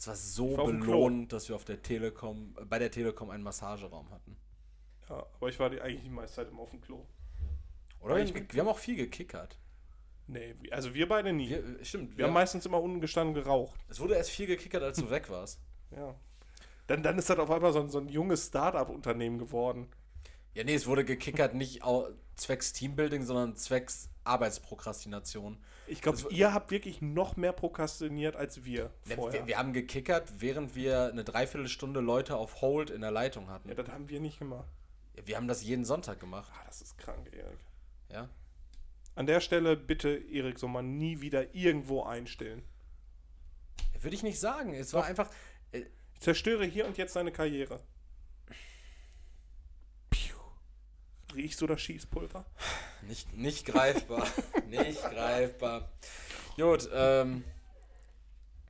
Es war so war belohnt, dass wir auf der Telekom, äh, bei der Telekom einen Massageraum hatten. Ja, aber ich war die, eigentlich die meiste Zeit immer auf dem Klo. Oder? Wir, wir haben auch viel gekickert. Nee, also wir beide nie. Wir, Wir, äh, stimmt. haben meistens immer unten gestanden geraucht. es wurde erst viel gekickert, als du weg warst. Ja. Dann, dann ist das auf einmal so ein, so ein junges Start-up-Unternehmen geworden. Ja, nee, es wurde gekickert nicht zwecks Teambuilding, sondern zwecks Arbeitsprokrastination. Ich glaube, ihr habt wirklich noch mehr prokrastiniert als wir Wir, vorher. wir, wir haben gekickert, während wir eine Dreiviertelstunde Leute auf Hold in der Leitung hatten. ja, das haben wir nicht gemacht. Ja, wir haben das jeden Sonntag gemacht. Ah, das ist krank, Erik. Ja. An der Stelle bitte, Erik, soll man nie wieder irgendwo einstellen. Würde ich nicht sagen. Es war Doch. einfach. Äh, Ich zerstöre hier und jetzt deine Karriere. Riechst du das Schießpulver? nicht, nicht greifbar. nicht greifbar. Gut, ähm.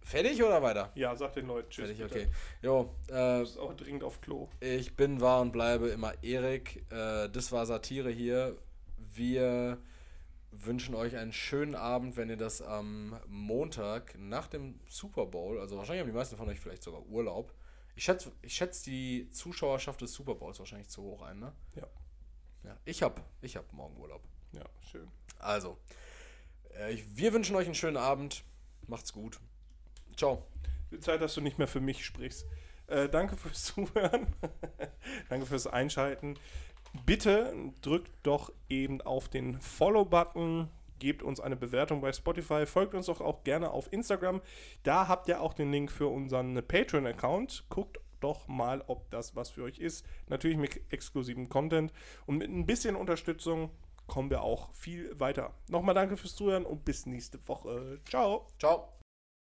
Fertig oder weiter? Ja, sag den Leuten Tschüss. Fertig, bitte. okay. Jo, äh, Du bist auch dringend auf Klo. Ich bin, war und bleibe immer Erik. Äh, das war Satire hier. Wir wünschen euch einen schönen Abend, wenn ihr das am Montag nach dem Super Bowl, also wahrscheinlich haben die meisten von euch vielleicht sogar Urlaub. Ich schätze, ich schätze die Zuschauerschaft des Super Bowls wahrscheinlich zu hoch ein, ne? Ja. Ja, ich hab, ich hab morgen Urlaub. Ja, schön. Also, äh, wir wünschen euch einen schönen Abend. Macht's gut. Ciao. Wird Zeit, dass du nicht mehr für mich sprichst. Äh, danke fürs Zuhören. danke fürs Einschalten. Bitte drückt doch eben auf den Follow-Button. Gebt uns eine Bewertung bei Spotify. Folgt uns doch auch gerne auf Instagram. Da habt ihr auch den Link für unseren Patreon-Account. Guckt doch mal, ob das was für euch ist. Natürlich mit exklusivem Content. Und mit ein bisschen Unterstützung kommen wir auch viel weiter. Nochmal danke fürs Zuhören und bis nächste Woche. Ciao. Ciao.